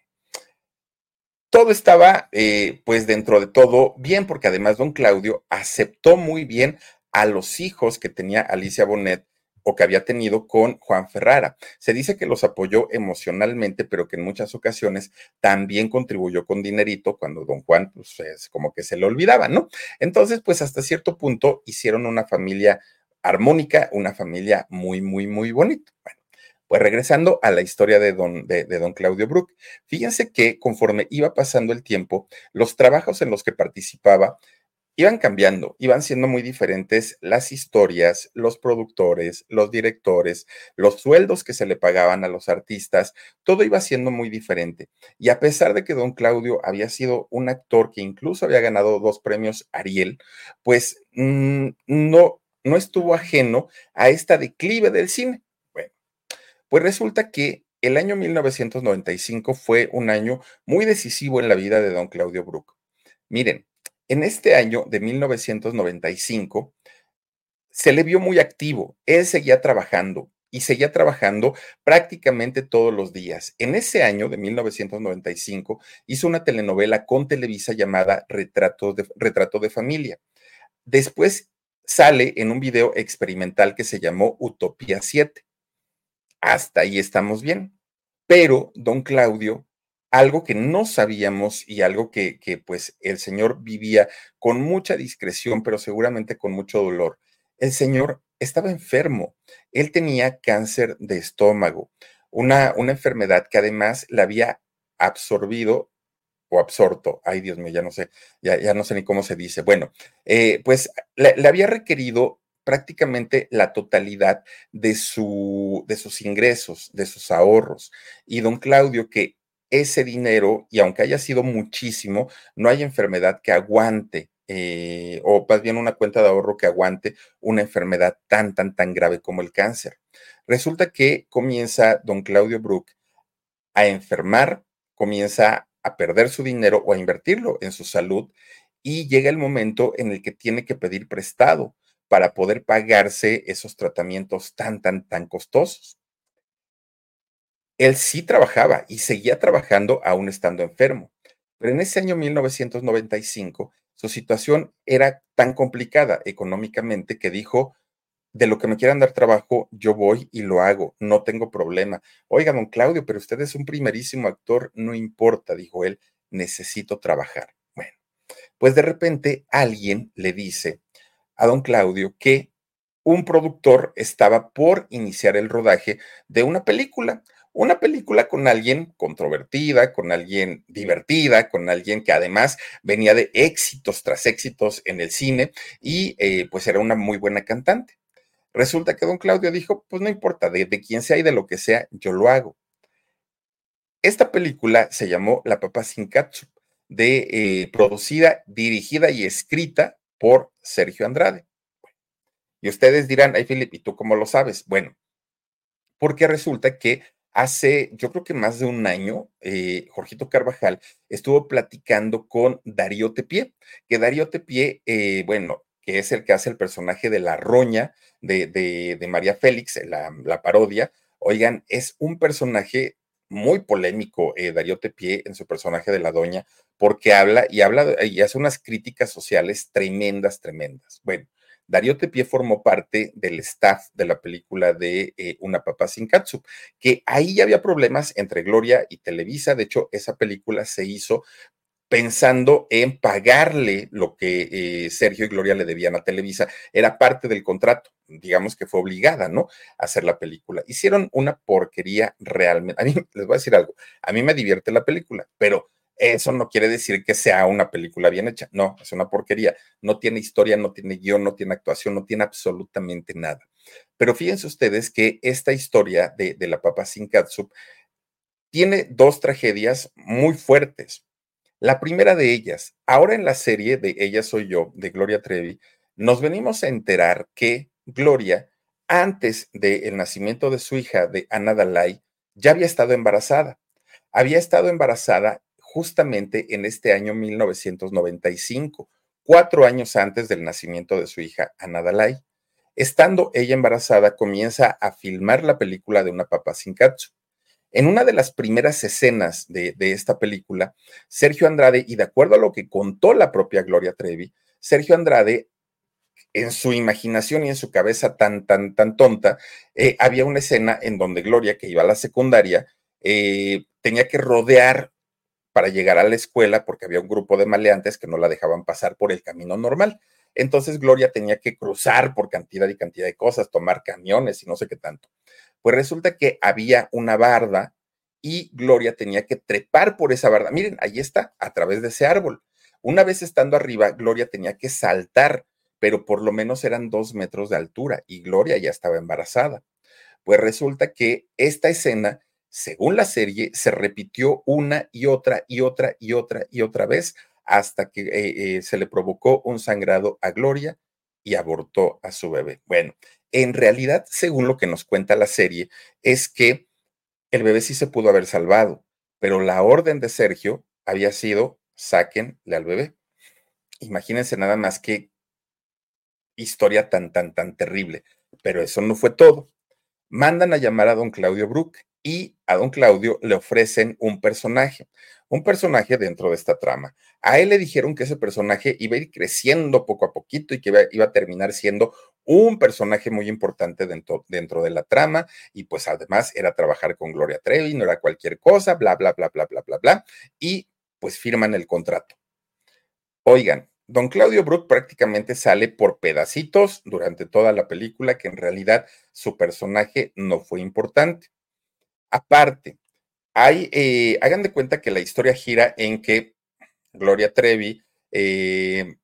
todo estaba, eh, pues dentro de todo, bien, porque además don Claudio aceptó muy bien a los hijos que tenía Alicia Bonet o que había tenido con Juan Ferrara. Se dice que los apoyó emocionalmente, pero que en muchas ocasiones también contribuyó con dinerito cuando don Juan, pues es como que se le olvidaba, ¿no? Entonces, pues hasta cierto punto hicieron una familia armónica, una familia muy, muy, muy bonita. Bueno, pues regresando a la historia de don, de, de don Claudio Brook, fíjense que conforme iba pasando el tiempo, los trabajos en los que participaba iban cambiando, iban siendo muy diferentes las historias, los productores, los directores, los sueldos que se le pagaban a los artistas, todo iba siendo muy diferente. Y a pesar de que don Claudio había sido un actor que incluso había ganado dos premios Ariel, pues mm, no, no estuvo ajeno a esta declive del cine. Bueno, pues resulta que el año 1995 fue un año muy decisivo en la vida de don Claudio Brook. Miren, en este año de 1995 se le vio muy activo. Él seguía trabajando y seguía trabajando prácticamente todos los días. En ese año de 1995 hizo una telenovela con Televisa llamada Retrato de, Retrato de Familia. Después sale en un video experimental que se llamó Utopía 7. Hasta ahí estamos bien. Pero don Claudio algo que no sabíamos y algo que, que, pues el Señor vivía con mucha discreción, pero seguramente con mucho dolor. El Señor estaba enfermo. Él tenía cáncer de estómago, una, una enfermedad que además le había absorbido o absorto, ay Dios mío, ya no sé, ya, ya no sé ni cómo se dice. Bueno, eh, pues le, había requerido prácticamente la totalidad de, su, de sus ingresos, de sus ahorros. Y don Claudio, que ese dinero, y aunque haya sido muchísimo, no hay enfermedad que aguante, eh, o más bien una cuenta de ahorro que aguante una enfermedad tan, tan, tan grave como el cáncer. Resulta que comienza don Claudio Brook a enfermar, comienza a perder su dinero o a invertirlo en su salud y llega el momento en el que tiene que pedir prestado para poder pagarse esos tratamientos tan, tan, tan costosos. Él sí trabajaba y seguía trabajando aún estando enfermo, pero en ese año 1995 su situación era tan complicada económicamente que dijo, de lo que me quieran dar trabajo, yo voy y lo hago, no tengo problema. Oiga, don Claudio, pero usted es un primerísimo actor, no importa, dijo él, necesito trabajar. Bueno, pues de repente alguien le dice a don Claudio que un productor estaba por iniciar el rodaje de una película, una película con alguien controvertida, con alguien divertida, con alguien que además venía de éxitos tras éxitos en el cine y eh, pues era una muy buena cantante. Resulta que don Claudio dijo, pues no importa, de, quién sea y de lo que sea, yo lo hago. Esta película se llamó La Papa Sin Ketchup, de, eh, producida, dirigida y escrita por Sergio Andrade. Y ustedes dirán, ay, Philip, ¿y tú cómo lo sabes? Bueno, porque resulta que hace, yo creo que más de un año, eh, Jorgito Carvajal estuvo platicando con Darío Tepié, que Darío Tepié, eh, bueno, que es el que hace el personaje de la roña de, María Félix, la, la, parodia. Oigan, es un personaje muy polémico, eh, Darío Tepié, en su personaje de la doña, porque habla y habla y hace unas críticas sociales tremendas, tremendas. Bueno, Darío Tepié formó parte del staff de la película de eh, Una Papa sin Katsup, que ahí ya había problemas entre Gloria y Televisa. De hecho, esa película se hizo pensando en pagarle lo que eh, Sergio y Gloria le debían a Televisa. Era parte del contrato, digamos que fue obligada, ¿no? A hacer la película. Hicieron una porquería realmente. A mí les voy a decir algo, a mí me divierte la película, pero eso no quiere decir que sea una película bien hecha. No, es una porquería. No tiene historia, no tiene guion, no tiene actuación, no tiene absolutamente nada. Pero fíjense ustedes que esta historia de, de la papa sin catsup tiene dos tragedias muy fuertes. La primera de ellas, ahora en la serie de Ella Soy Yo, de Gloria Trevi, nos venimos a enterar que Gloria, antes del nacimiento de su hija, de Ana Dalai, ya había estado embarazada. Había estado embarazada justamente en este año 1995, cuatro años antes del nacimiento de su hija, Ana Dalai. Estando ella embarazada, comienza a filmar la película de Una Papa Sin Katsu. En una de las primeras escenas de, esta película, Sergio Andrade, y de acuerdo a lo que contó la propia Gloria Trevi, Sergio Andrade, en su imaginación y en su cabeza tan, tan, tan tonta, eh, había una escena en donde Gloria, que iba a la secundaria, eh, tenía que rodear para llegar a la escuela porque había un grupo de maleantes que no la dejaban pasar por el camino normal. Entonces Gloria tenía que cruzar por cantidad y cantidad de cosas, tomar camiones y no sé qué tanto. Pues resulta que había una barda y Gloria tenía que trepar por esa barda. Miren, ahí está, a través de ese árbol. Una vez estando arriba, Gloria tenía que saltar, pero por lo menos eran dos metros de altura y Gloria ya estaba embarazada. Pues resulta que esta escena, según la serie, se repitió una y otra y otra y otra y otra vez hasta que eh, eh, se le provocó un sangrado a Gloria y abortó a su bebé. Bueno, en realidad, según lo que nos cuenta la serie, es que el bebé sí se pudo haber salvado, pero la orden de Sergio había sido sáquenle al bebé. Imagínense nada más que historia tan, tan, tan terrible. Pero eso no fue todo. Mandan a llamar a don Claudio Brook y a don Claudio le ofrecen un personaje, un personaje dentro de esta trama. A él le dijeron que ese personaje iba a ir creciendo poco a poquito y que iba, a terminar siendo un personaje muy importante dentro, dentro de la trama y pues además era trabajar con Gloria Trevi, no era cualquier cosa, bla, bla, bla, bla, bla, bla, bla, y pues firman el contrato. Oigan, don Claudio Brook prácticamente sale por pedacitos durante toda la película, que en realidad su personaje no fue importante. Aparte, hay, eh, hagan de cuenta que la historia gira en que Gloria Trevi eh,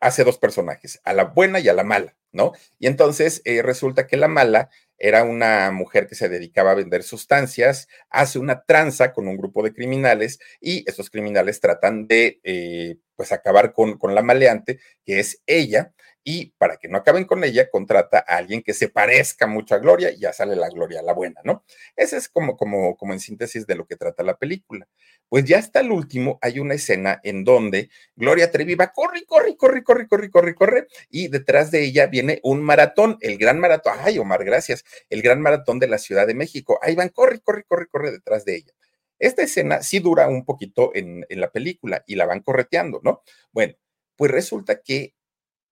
hace dos personajes, a la buena y a la mala, ¿no? Y entonces eh, resulta que la mala era una mujer que se dedicaba a vender sustancias, hace una tranza con un grupo de criminales y estos criminales tratan de, pues, acabar con, con la maleante, que es ella, y para que no acaben con ella, contrata a alguien que se parezca mucho a Gloria y ya sale la Gloria, la buena, ¿no? Ese es como, como, como en síntesis de lo que trata la película. Pues ya hasta el último hay una escena en donde Gloria Trevi va, corre, corre, corre, corre, corre, corre, corre, y detrás de ella viene un maratón, el gran maratón, ay, Omar, gracias, el gran maratón de la Ciudad de México. Ahí van, corre, corre, corre, corre detrás de ella. Esta escena sí dura un poquito en, en la película y la van correteando, ¿no? Bueno, pues resulta que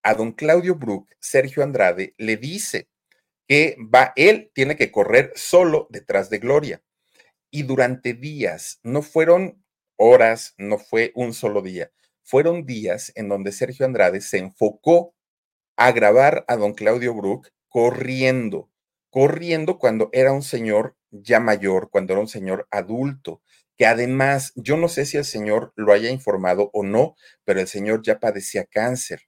a don Claudio Brook, Sergio Andrade le dice que va, él tiene que correr solo detrás de Gloria. Y durante días, no fueron horas, no fue un solo día, fueron días en donde Sergio Andrade se enfocó a grabar a don Claudio Brook corriendo, corriendo cuando era un señor ya mayor, cuando era un señor adulto, que además, yo no sé si el señor lo haya informado o no, pero el señor ya padecía cáncer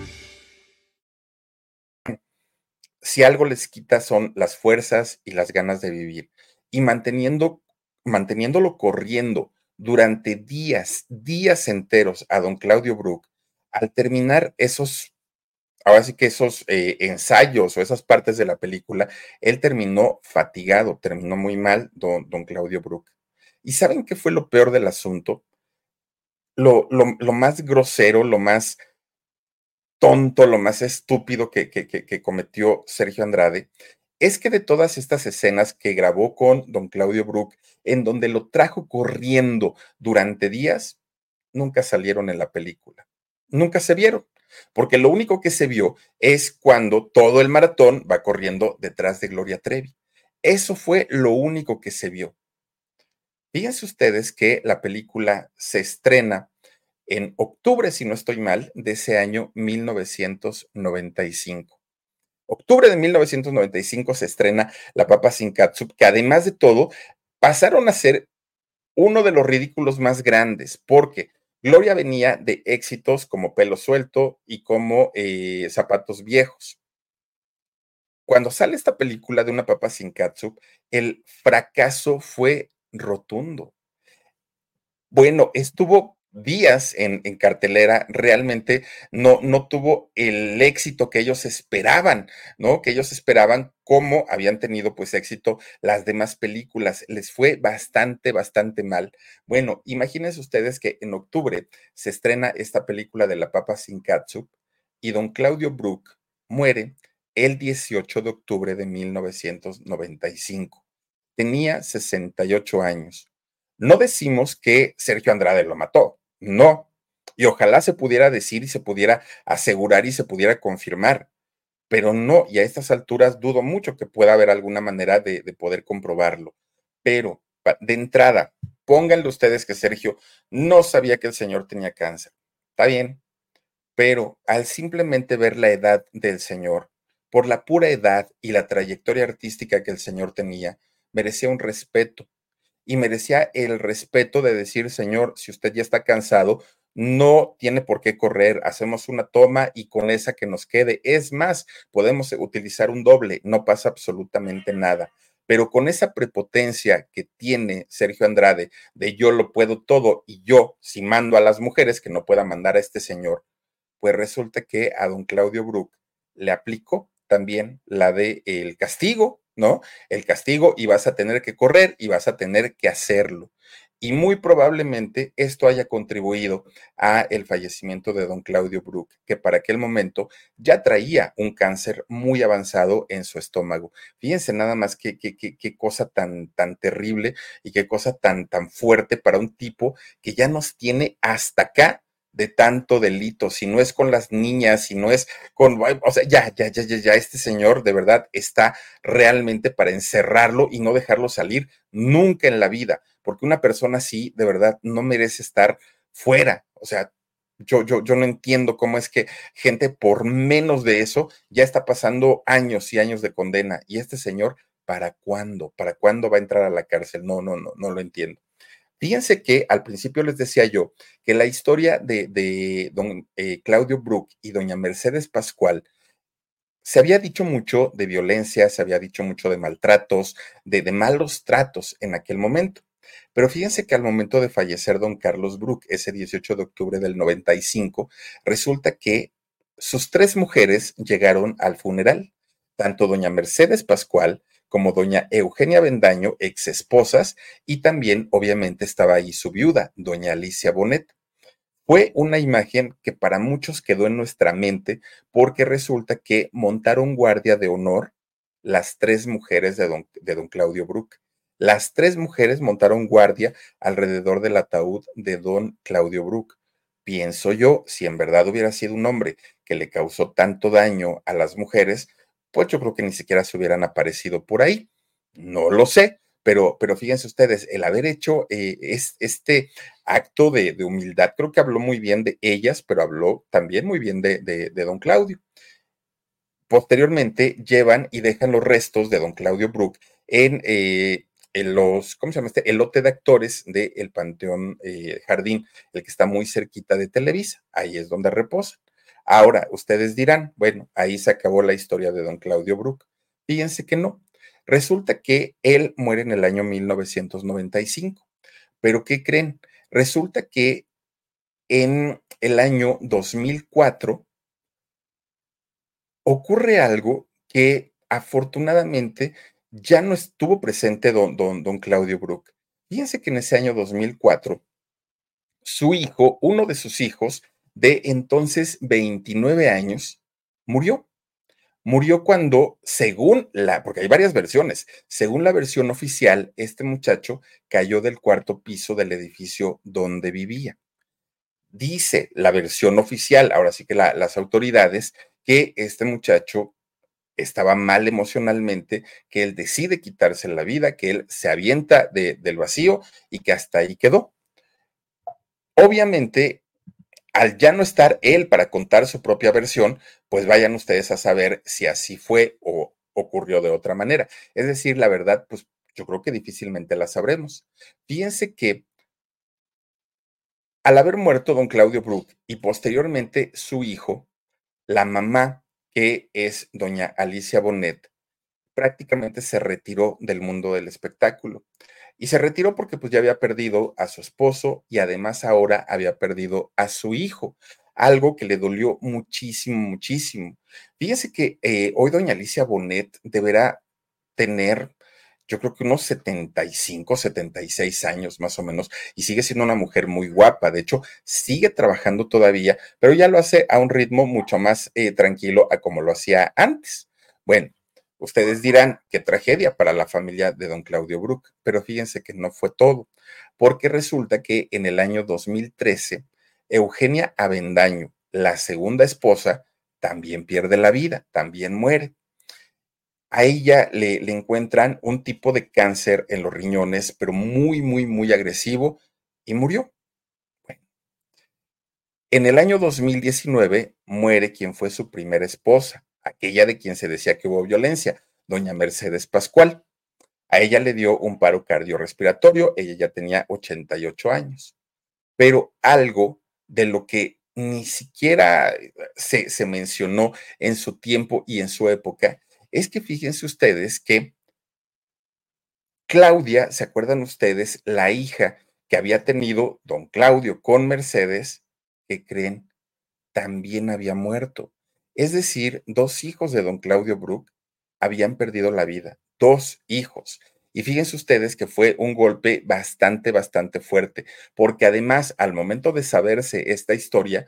Si algo les quita son las fuerzas y las ganas de vivir. Y manteniendo, manteniéndolo corriendo durante días, días enteros a don Claudio Brook, al terminar esos, ahora sí que esos eh, ensayos o esas partes de la película, él terminó fatigado, terminó muy mal, don, don Claudio Brook. ¿Y saben qué fue lo peor del asunto? Lo, lo, lo más grosero, lo más tonto, lo más estúpido que, que, cometió Sergio Andrade, es que de todas estas escenas que grabó con don Claudio Brook, en donde lo trajo corriendo durante días, nunca salieron en la película. Nunca se vieron, porque lo único que se vio es cuando todo el maratón va corriendo detrás de Gloria Trevi. Eso fue lo único que se vio. Fíjense ustedes que la película se estrena en octubre, si no estoy mal, de ese año 1995. Octubre de 1995 se estrena La Papa Sin Katsup, que además de todo, pasaron a ser uno de los ridículos más grandes, porque Gloria venía de éxitos como Pelo Suelto y como eh, Zapatos Viejos. Cuando sale esta película de Una Papa Sin Katsup, el fracaso fue rotundo. Bueno, estuvo días en, cartelera realmente no, no tuvo el éxito que ellos esperaban, ¿no? Que ellos esperaban como habían tenido pues éxito las demás películas. Les fue bastante, bastante mal. Bueno, imagínense ustedes que en octubre se estrena esta película de La Papa Sin Katsup y don Claudio Brook muere el 18 de octubre de 1995. Tenía 68 años. No decimos que Sergio Andrade lo mató, no. Y ojalá se pudiera decir y se pudiera asegurar y se pudiera confirmar, pero no, y a estas alturas dudo mucho que pueda haber alguna manera de, poder comprobarlo. Pero de entrada, pónganle ustedes que Sergio no sabía que el señor tenía cáncer. Está bien, pero al simplemente ver la edad del señor, por la pura edad y la trayectoria artística que el señor tenía, merecía un respeto y merecía el respeto de decir, señor, si usted ya está cansado, no tiene por qué correr, hacemos una toma y con esa que nos quede. Es más, podemos utilizar un doble, no pasa absolutamente nada. Pero con esa prepotencia que tiene Sergio Andrade de yo lo puedo todo y yo, si mando a las mujeres, que no pueda mandar a este señor, pues resulta que a don Claudio Brook le aplicó también la de el castigo ¿no? El castigo y vas a tener que correr y vas a tener que hacerlo. y muy probablemente esto haya contribuido a el fallecimiento de don Claudio Brook, que para aquel momento ya traía un cáncer muy avanzado en su estómago. Fíjense nada más qué, qué, qué, cosa tan, tan terrible y qué cosa tan, tan fuerte para un tipo que ya nos tiene hasta acá de tanto delito, si no es con las niñas, si no es con, o sea, ya, ya, ya, ya, ya, este señor de verdad está realmente para encerrarlo y no dejarlo salir nunca en la vida, porque una persona así de verdad no merece estar fuera, o sea, yo, yo, yo no entiendo cómo es que gente por menos de eso ya está pasando años y años de condena y este señor, ¿para cuándo? ¿Para cuándo va a entrar a la cárcel? No, no, no, no lo entiendo. Fíjense que al principio les decía yo que la historia de, don eh, Claudio Brook y doña Mercedes Pascual se había dicho mucho de violencia, se había dicho mucho de maltratos, de, de malos tratos en aquel momento. Pero fíjense que al momento de fallecer don Carlos Brook, ese 18 de octubre del 95, resulta que sus tres mujeres llegaron al funeral, tanto doña Mercedes Pascual como doña Eugenia Bendaño, ex esposas, y también obviamente estaba ahí su viuda, doña Alicia Bonet. Fue una imagen que para muchos quedó en nuestra mente porque resulta que montaron guardia de honor las tres mujeres de don, de don Claudio Brook. Las tres mujeres montaron guardia alrededor del ataúd de don Claudio Brook. Pienso yo, si en verdad hubiera sido un hombre que le causó tanto daño a las mujeres, pues yo creo que ni siquiera se hubieran aparecido por ahí. No lo sé, pero, pero fíjense ustedes, el haber hecho eh, es, este acto de, humildad, creo que habló muy bien de ellas, pero habló también muy bien de, de, don Claudio. Posteriormente llevan y dejan los restos de don Claudio Brook en, eh, los, ¿cómo se llama este? El lote de actores del Panteón eh, Jardín, el que está muy cerquita de Televisa. Ahí es donde reposan. Ahora, ustedes dirán, bueno, ahí se acabó la historia de don Claudio Brook. Fíjense que no. Resulta que él muere en el año 1995. Pero ¿qué creen? Resulta que en el año 2004 ocurre algo que afortunadamente ya no estuvo presente don, don, don Claudio Brook. Fíjense que en ese año 2004, su hijo, uno de sus hijos, de entonces 29 años, murió. Murió cuando, según la, porque hay varias versiones, según la versión oficial, este muchacho cayó del cuarto piso del edificio donde vivía. Dice la versión oficial, ahora sí que las autoridades, que este muchacho estaba mal emocionalmente, que él decide quitarse la vida, que él se avienta del vacío y que hasta ahí quedó. Obviamente, al ya no estar él para contar su propia versión, pues vayan ustedes a saber si así fue o ocurrió de otra manera. Es decir, la verdad, pues yo creo que difícilmente la sabremos. Fíjense que al haber muerto don Claudio Brook y posteriormente su hijo, la mamá, que es doña Alicia Bonet, prácticamente se retiró del mundo del espectáculo. Y se retiró porque pues ya había perdido a su esposo y además ahora había perdido a su hijo, algo que le dolió muchísimo, muchísimo. Fíjense que eh, hoy doña Alicia Bonet deberá tener, yo creo que unos 75, 76 años más o menos, y sigue siendo una mujer muy guapa. De hecho, sigue trabajando todavía, pero ya lo hace a un ritmo mucho más eh, tranquilo a como lo hacía antes. Bueno, Ustedes dirán, qué tragedia para la familia de don Claudio Brook, pero fíjense que no fue todo, porque resulta que en el año 2013, Eugenia Avendaño, la segunda esposa, también pierde la vida, también muere. A ella le, encuentran un tipo de cáncer en los riñones, pero muy, muy, muy agresivo, y murió. En el año 2019 muere quien fue su primera esposa, aquella de quien se decía que hubo violencia, doña Mercedes Pascual. A ella le dio un paro cardiorrespiratorio, ella ya tenía 88 años, pero algo de lo que ni siquiera se, se mencionó en su tiempo y en su época es que fíjense ustedes que Claudia, ¿se acuerdan ustedes? La hija que había tenido don Claudio con Mercedes, que creen, también había muerto. Es decir, dos hijos de don Claudio Brook habían perdido la vida, dos hijos. Y fíjense ustedes que fue un golpe bastante, bastante fuerte, porque además al momento de saberse esta historia,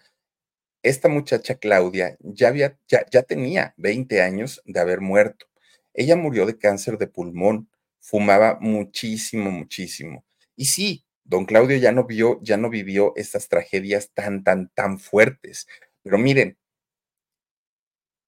esta muchacha Claudia ya, había, ya, ya tenía 20 años de haber muerto. Ella murió de cáncer de pulmón, fumaba muchísimo, muchísimo. Y sí, don Claudio ya no vio, ya no vivió estas tragedias tan, tan, tan fuertes. Pero miren,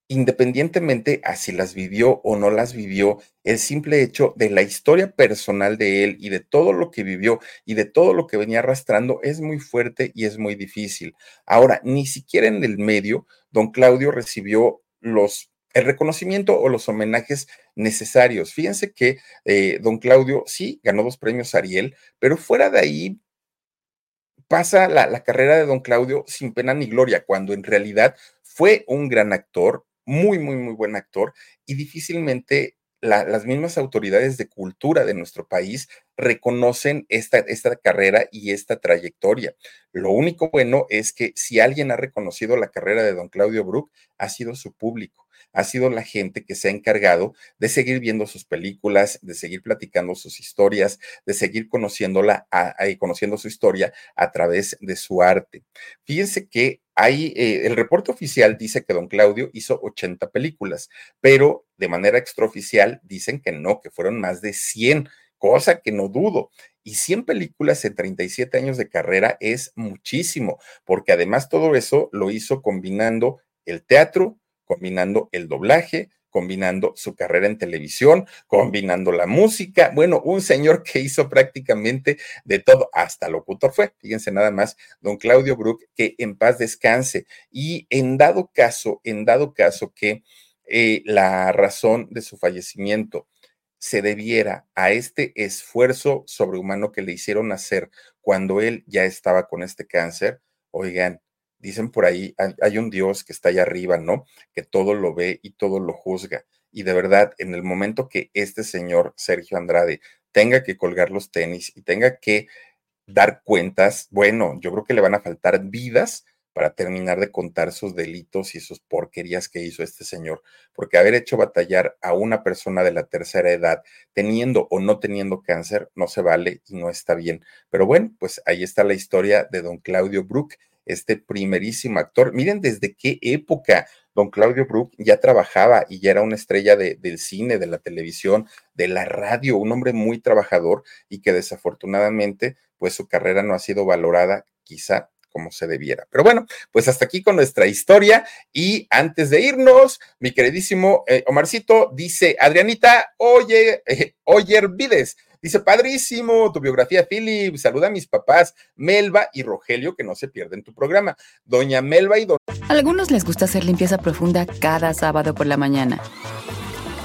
independientemente a si las vivió o no las vivió, el simple hecho de la historia personal de él y de todo lo que vivió y de todo lo que venía arrastrando es muy fuerte y es muy difícil. Ahora, ni siquiera en el medio, don Claudio recibió los el reconocimiento o los homenajes necesarios. Fíjense que eh, don Claudio sí ganó dos premios Ariel, pero fuera de ahí pasa la, la, carrera de don Claudio sin pena ni gloria, cuando en realidad fue un gran actor, muy, muy, muy buen actor y difícilmente las mismas autoridades de cultura de nuestro país reconocen esta, esta carrera y esta trayectoria. Lo único bueno es que si alguien ha reconocido la carrera de don Claudio Brook, ha sido su público ha sido la gente que se ha encargado de seguir viendo sus películas, de seguir platicando sus historias, de seguir conociéndola, y conociendo su historia a través de su arte. Fíjense que hay, eh, el reporte oficial dice que don Claudio hizo 80 películas, pero de manera extraoficial dicen que no, que fueron más de 100 cosa que no dudo. Y 100 películas en 37 años de carrera es muchísimo, porque además todo eso lo hizo combinando el teatro, combinando el doblaje, combinando su carrera en televisión, combinando la música. Bueno, un señor que hizo prácticamente de todo, hasta locutor fue. Fíjense nada más, don Claudio Brook, que en paz descanse. Y en dado caso, en dado caso que eh, la razón de su fallecimiento se debiera a este esfuerzo sobrehumano que le hicieron hacer cuando él ya estaba con este cáncer, oigan, dicen por ahí, hay un Dios que está allá arriba, ¿no? Que todo lo ve y todo lo juzga. Y de verdad, en el momento que este señor Sergio Andrade tenga que colgar los tenis y tenga que dar cuentas, bueno, yo creo que le van a faltar vidas para terminar de contar sus delitos y sus porquerías que hizo este señor, porque haber hecho batallar a una persona de la tercera edad, teniendo o no teniendo cáncer, no se vale y no está bien. Pero bueno, pues ahí está la historia de don Claudio Brook este primerísimo actor. Miren desde qué época don Claudio Brook ya trabajaba y ya era una estrella del cine, de la televisión, de la radio, un hombre muy trabajador y que desafortunadamente pues su carrera no ha sido valorada quizá como se debiera. Pero bueno, pues hasta aquí con nuestra historia y antes de irnos, mi queridísimo eh, Omarcito dice, Adrianita, oye, eh, oye, Vides, Dice, padrísimo, tu biografía, Philip. Saluda a mis papás, Melba y Rogelio, que no se pierden tu programa. Doña Melba y Don... algunos les gusta hacer limpieza profunda cada sábado por la mañana.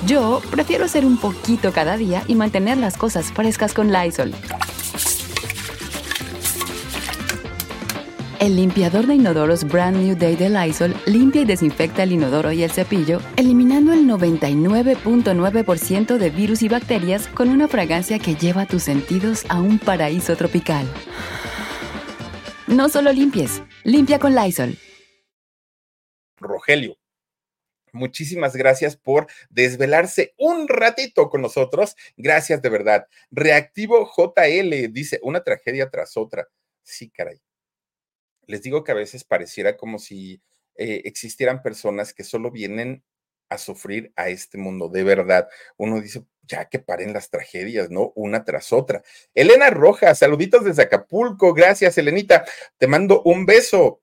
Yo prefiero hacer un poquito cada día y mantener las cosas frescas con Lysol. El limpiador de inodoros Brand New Day de Lysol limpia y desinfecta el inodoro y el cepillo, eliminando el 99.9% de virus y bacterias con una fragancia que lleva tus sentidos a un paraíso tropical. No solo limpies, limpia con Lysol. Rogelio, Muchísimas gracias por desvelarse un ratito con nosotros. Gracias de verdad. Reactivo JL dice, una tragedia tras otra. Sí, caray les digo que a veces pareciera como si eh, existieran personas que solo vienen a sufrir a este mundo, de verdad. Uno dice, ya que paren las tragedias, ¿no? Una tras otra. Elena Rojas, saluditos desde Acapulco, gracias, Elenita. Te mando un beso.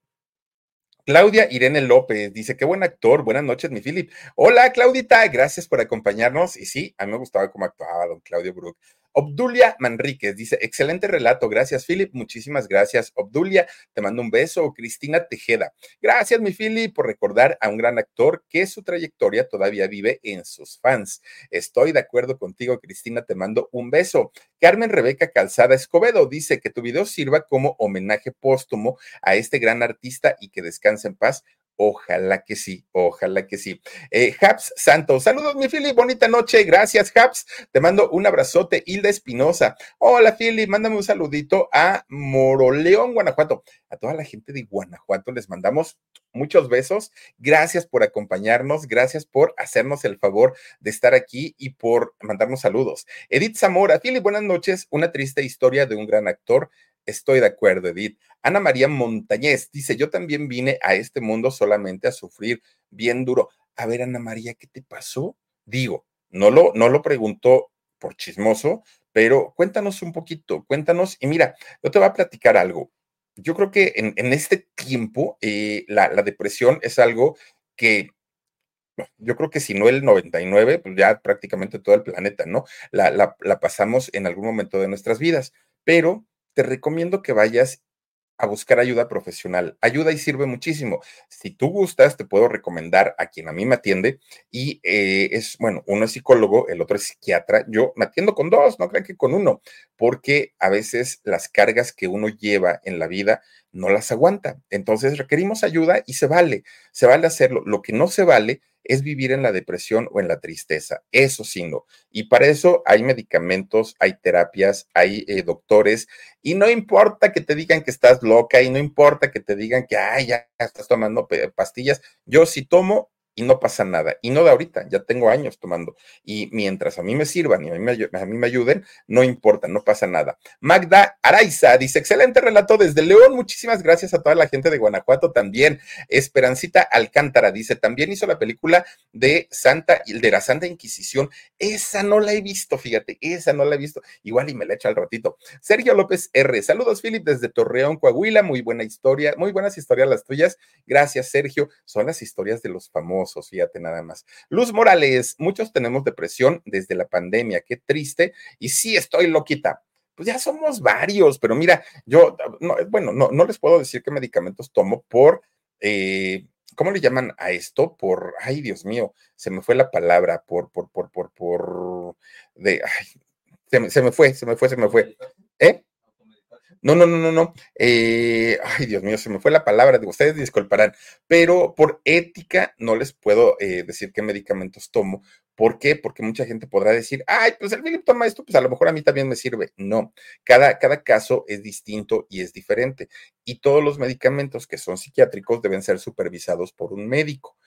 Claudia Irene López dice, qué buen actor, buenas noches, mi Philip. Hola, Claudita, gracias por acompañarnos. Y sí, a mí me gustaba cómo actuaba don Claudio Brook. Obdulia Manríquez dice, excelente relato, gracias Philip, muchísimas gracias Obdulia, te mando un beso. Cristina Tejeda, gracias mi Philip por recordar a un gran actor que su trayectoria todavía vive en sus fans. Estoy de acuerdo contigo Cristina, te mando un beso. Carmen Rebeca Calzada Escobedo dice que tu video sirva como homenaje póstumo a este gran artista y que descanse en paz Ojalá que sí, ojalá que sí. Eh, Haps Santos, saludos mi Philly, bonita noche, gracias Haps, te mando un abrazote, Hilda Espinosa. Hola Philly, mándame un saludito a Moroleón, Guanajuato. A toda la gente de Guanajuato les mandamos muchos besos, gracias por acompañarnos, gracias por hacernos el favor de estar aquí y por mandarnos saludos. Edith Zamora, Philly, buenas noches, una triste historia de un gran actor Estoy de acuerdo, Edith. Ana María Montañez dice, yo también vine a este mundo solamente a sufrir bien duro. A ver, Ana María, ¿qué te pasó? Digo, no lo, no lo pregunto por chismoso, pero cuéntanos un poquito, cuéntanos. Y mira, yo te voy a platicar algo. Yo creo que en, este tiempo eh, la, depresión es algo que yo creo que si no el 99, pues ya prácticamente todo el planeta, ¿no? La, la, pasamos en algún momento de nuestras vidas, pero te recomiendo que vayas a buscar ayuda profesional. Ayuda y sirve muchísimo. Si tú gustas, te puedo recomendar a quien a mí me atiende y eh, es, bueno, uno es psicólogo, el otro es psiquiatra. Yo me atiendo con dos, no crean que con uno, porque a veces las cargas que uno lleva en la vida no las aguanta. Entonces requerimos ayuda y se vale, se vale hacerlo. Lo que no se vale es vivir en la depresión o en la tristeza. Eso sí, no. Y para eso hay medicamentos, hay terapias, hay eh, doctores, y no importa que te digan que estás loca, y no importa que te digan que, ay, ya estás tomando pastillas. Yo si tomo, y no pasa nada. Y no de ahorita, ya tengo años tomando. Y mientras a mí me sirvan y a mí me, a mí me ayuden, no importa, no pasa nada. Magda Araiza dice, excelente relato desde León. Muchísimas gracias a toda la gente de Guanajuato también. Esperancita Alcántara dice, también hizo la película de Santa, de la Santa Inquisición. Esa no la he visto, fíjate, esa no la he visto. Igual y me la echo al ratito. Sergio López R. Saludos, Philip, desde Torreón, Coahuila. Muy buena historia, muy buenas historias las tuyas. Gracias, Sergio. Son las historias de los famosos fíjate nada más. Luz Morales, muchos tenemos depresión desde la pandemia, qué triste. Y sí, estoy loquita. Pues ya somos varios, pero mira, yo, bueno, no, no les puedo decir qué medicamentos tomo por, eh, ¿cómo le llaman a esto? Por, ay, Dios mío, se me fue la palabra, por, por, por, por, por, de, ay, se me, se me fue, se me fue, se me fue. ¿Eh? No, no, no, no, no. Eh, ay, Dios mío, se me fue la palabra, de ustedes disculparán, pero por ética no les puedo eh, decir qué medicamentos tomo. ¿Por qué? Porque mucha gente podrá decir, ay, pues el Philip toma esto, pues a lo mejor a mí también me sirve. No, cada, cada caso es distinto y es diferente. Y todos los medicamentos que son psiquiátricos deben ser supervisados por un médico.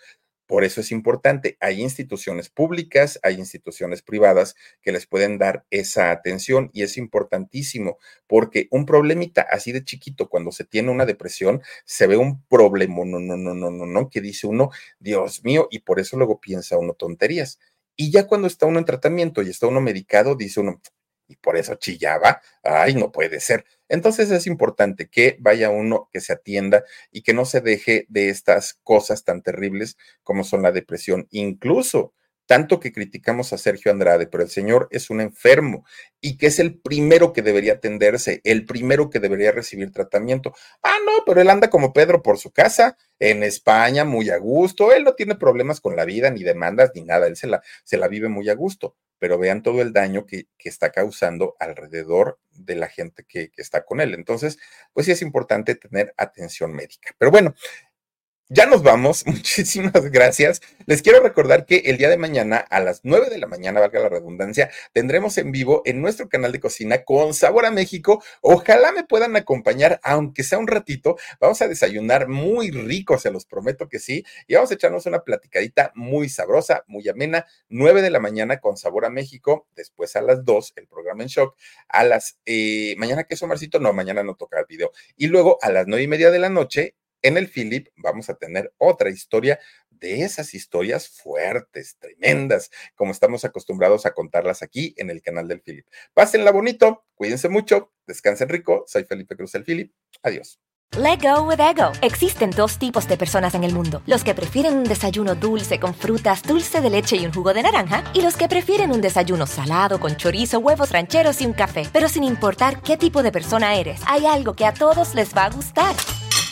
Por eso es importante. Hay instituciones públicas, hay instituciones privadas que les pueden dar esa atención y es importantísimo porque un problemita así de chiquito cuando se tiene una depresión se ve un problema, no, no, no, no, no, no, que dice uno, Dios mío, y por eso luego piensa uno tonterías. Y ya cuando está uno en tratamiento y está uno medicado, dice uno, y por eso chillaba, ay, no puede ser. Entonces es importante que vaya uno, que se atienda y que no se deje de estas cosas tan terribles como son la depresión. Incluso tanto que criticamos a Sergio Andrade, pero el señor es un enfermo y que es el primero que debería atenderse, el primero que debería recibir tratamiento. Ah, no, pero él anda como Pedro por su casa, en España, muy a gusto. Él no tiene problemas con la vida, ni demandas, ni nada. Él se la, se la vive muy a gusto pero vean todo el daño que, está causando alrededor de la gente que, que, está con él. Entonces, pues sí es importante tener atención médica. Pero bueno, ya nos vamos, muchísimas gracias. Les quiero recordar que el día de mañana a las 9 de la mañana, valga la redundancia, tendremos en vivo en nuestro canal de cocina con Sabor a México. Ojalá me puedan acompañar, aunque sea un ratito. Vamos a desayunar muy rico, se los prometo que sí. Y vamos a echarnos una platicadita muy sabrosa, muy amena. 9 de la mañana con Sabor a México. Después a las 2, el programa en shock. A las, eh, mañana que es Omarcito, no, mañana no toca el video. Y luego a las 9 y media de la noche, en el Philip vamos a tener otra historia de esas historias fuertes, tremendas, como estamos acostumbrados a contarlas aquí en el canal del Philip. Pásenla bonito, cuídense mucho, descansen rico. Soy Felipe Cruz el Philip. Adiós. Let go with ego. Existen dos tipos de personas en el mundo: los que prefieren un desayuno dulce con frutas, dulce de leche y un jugo de naranja, y los que prefieren un desayuno salado con chorizo, huevos rancheros y un café. Pero sin importar qué tipo de persona eres, hay algo que a todos les va a gustar.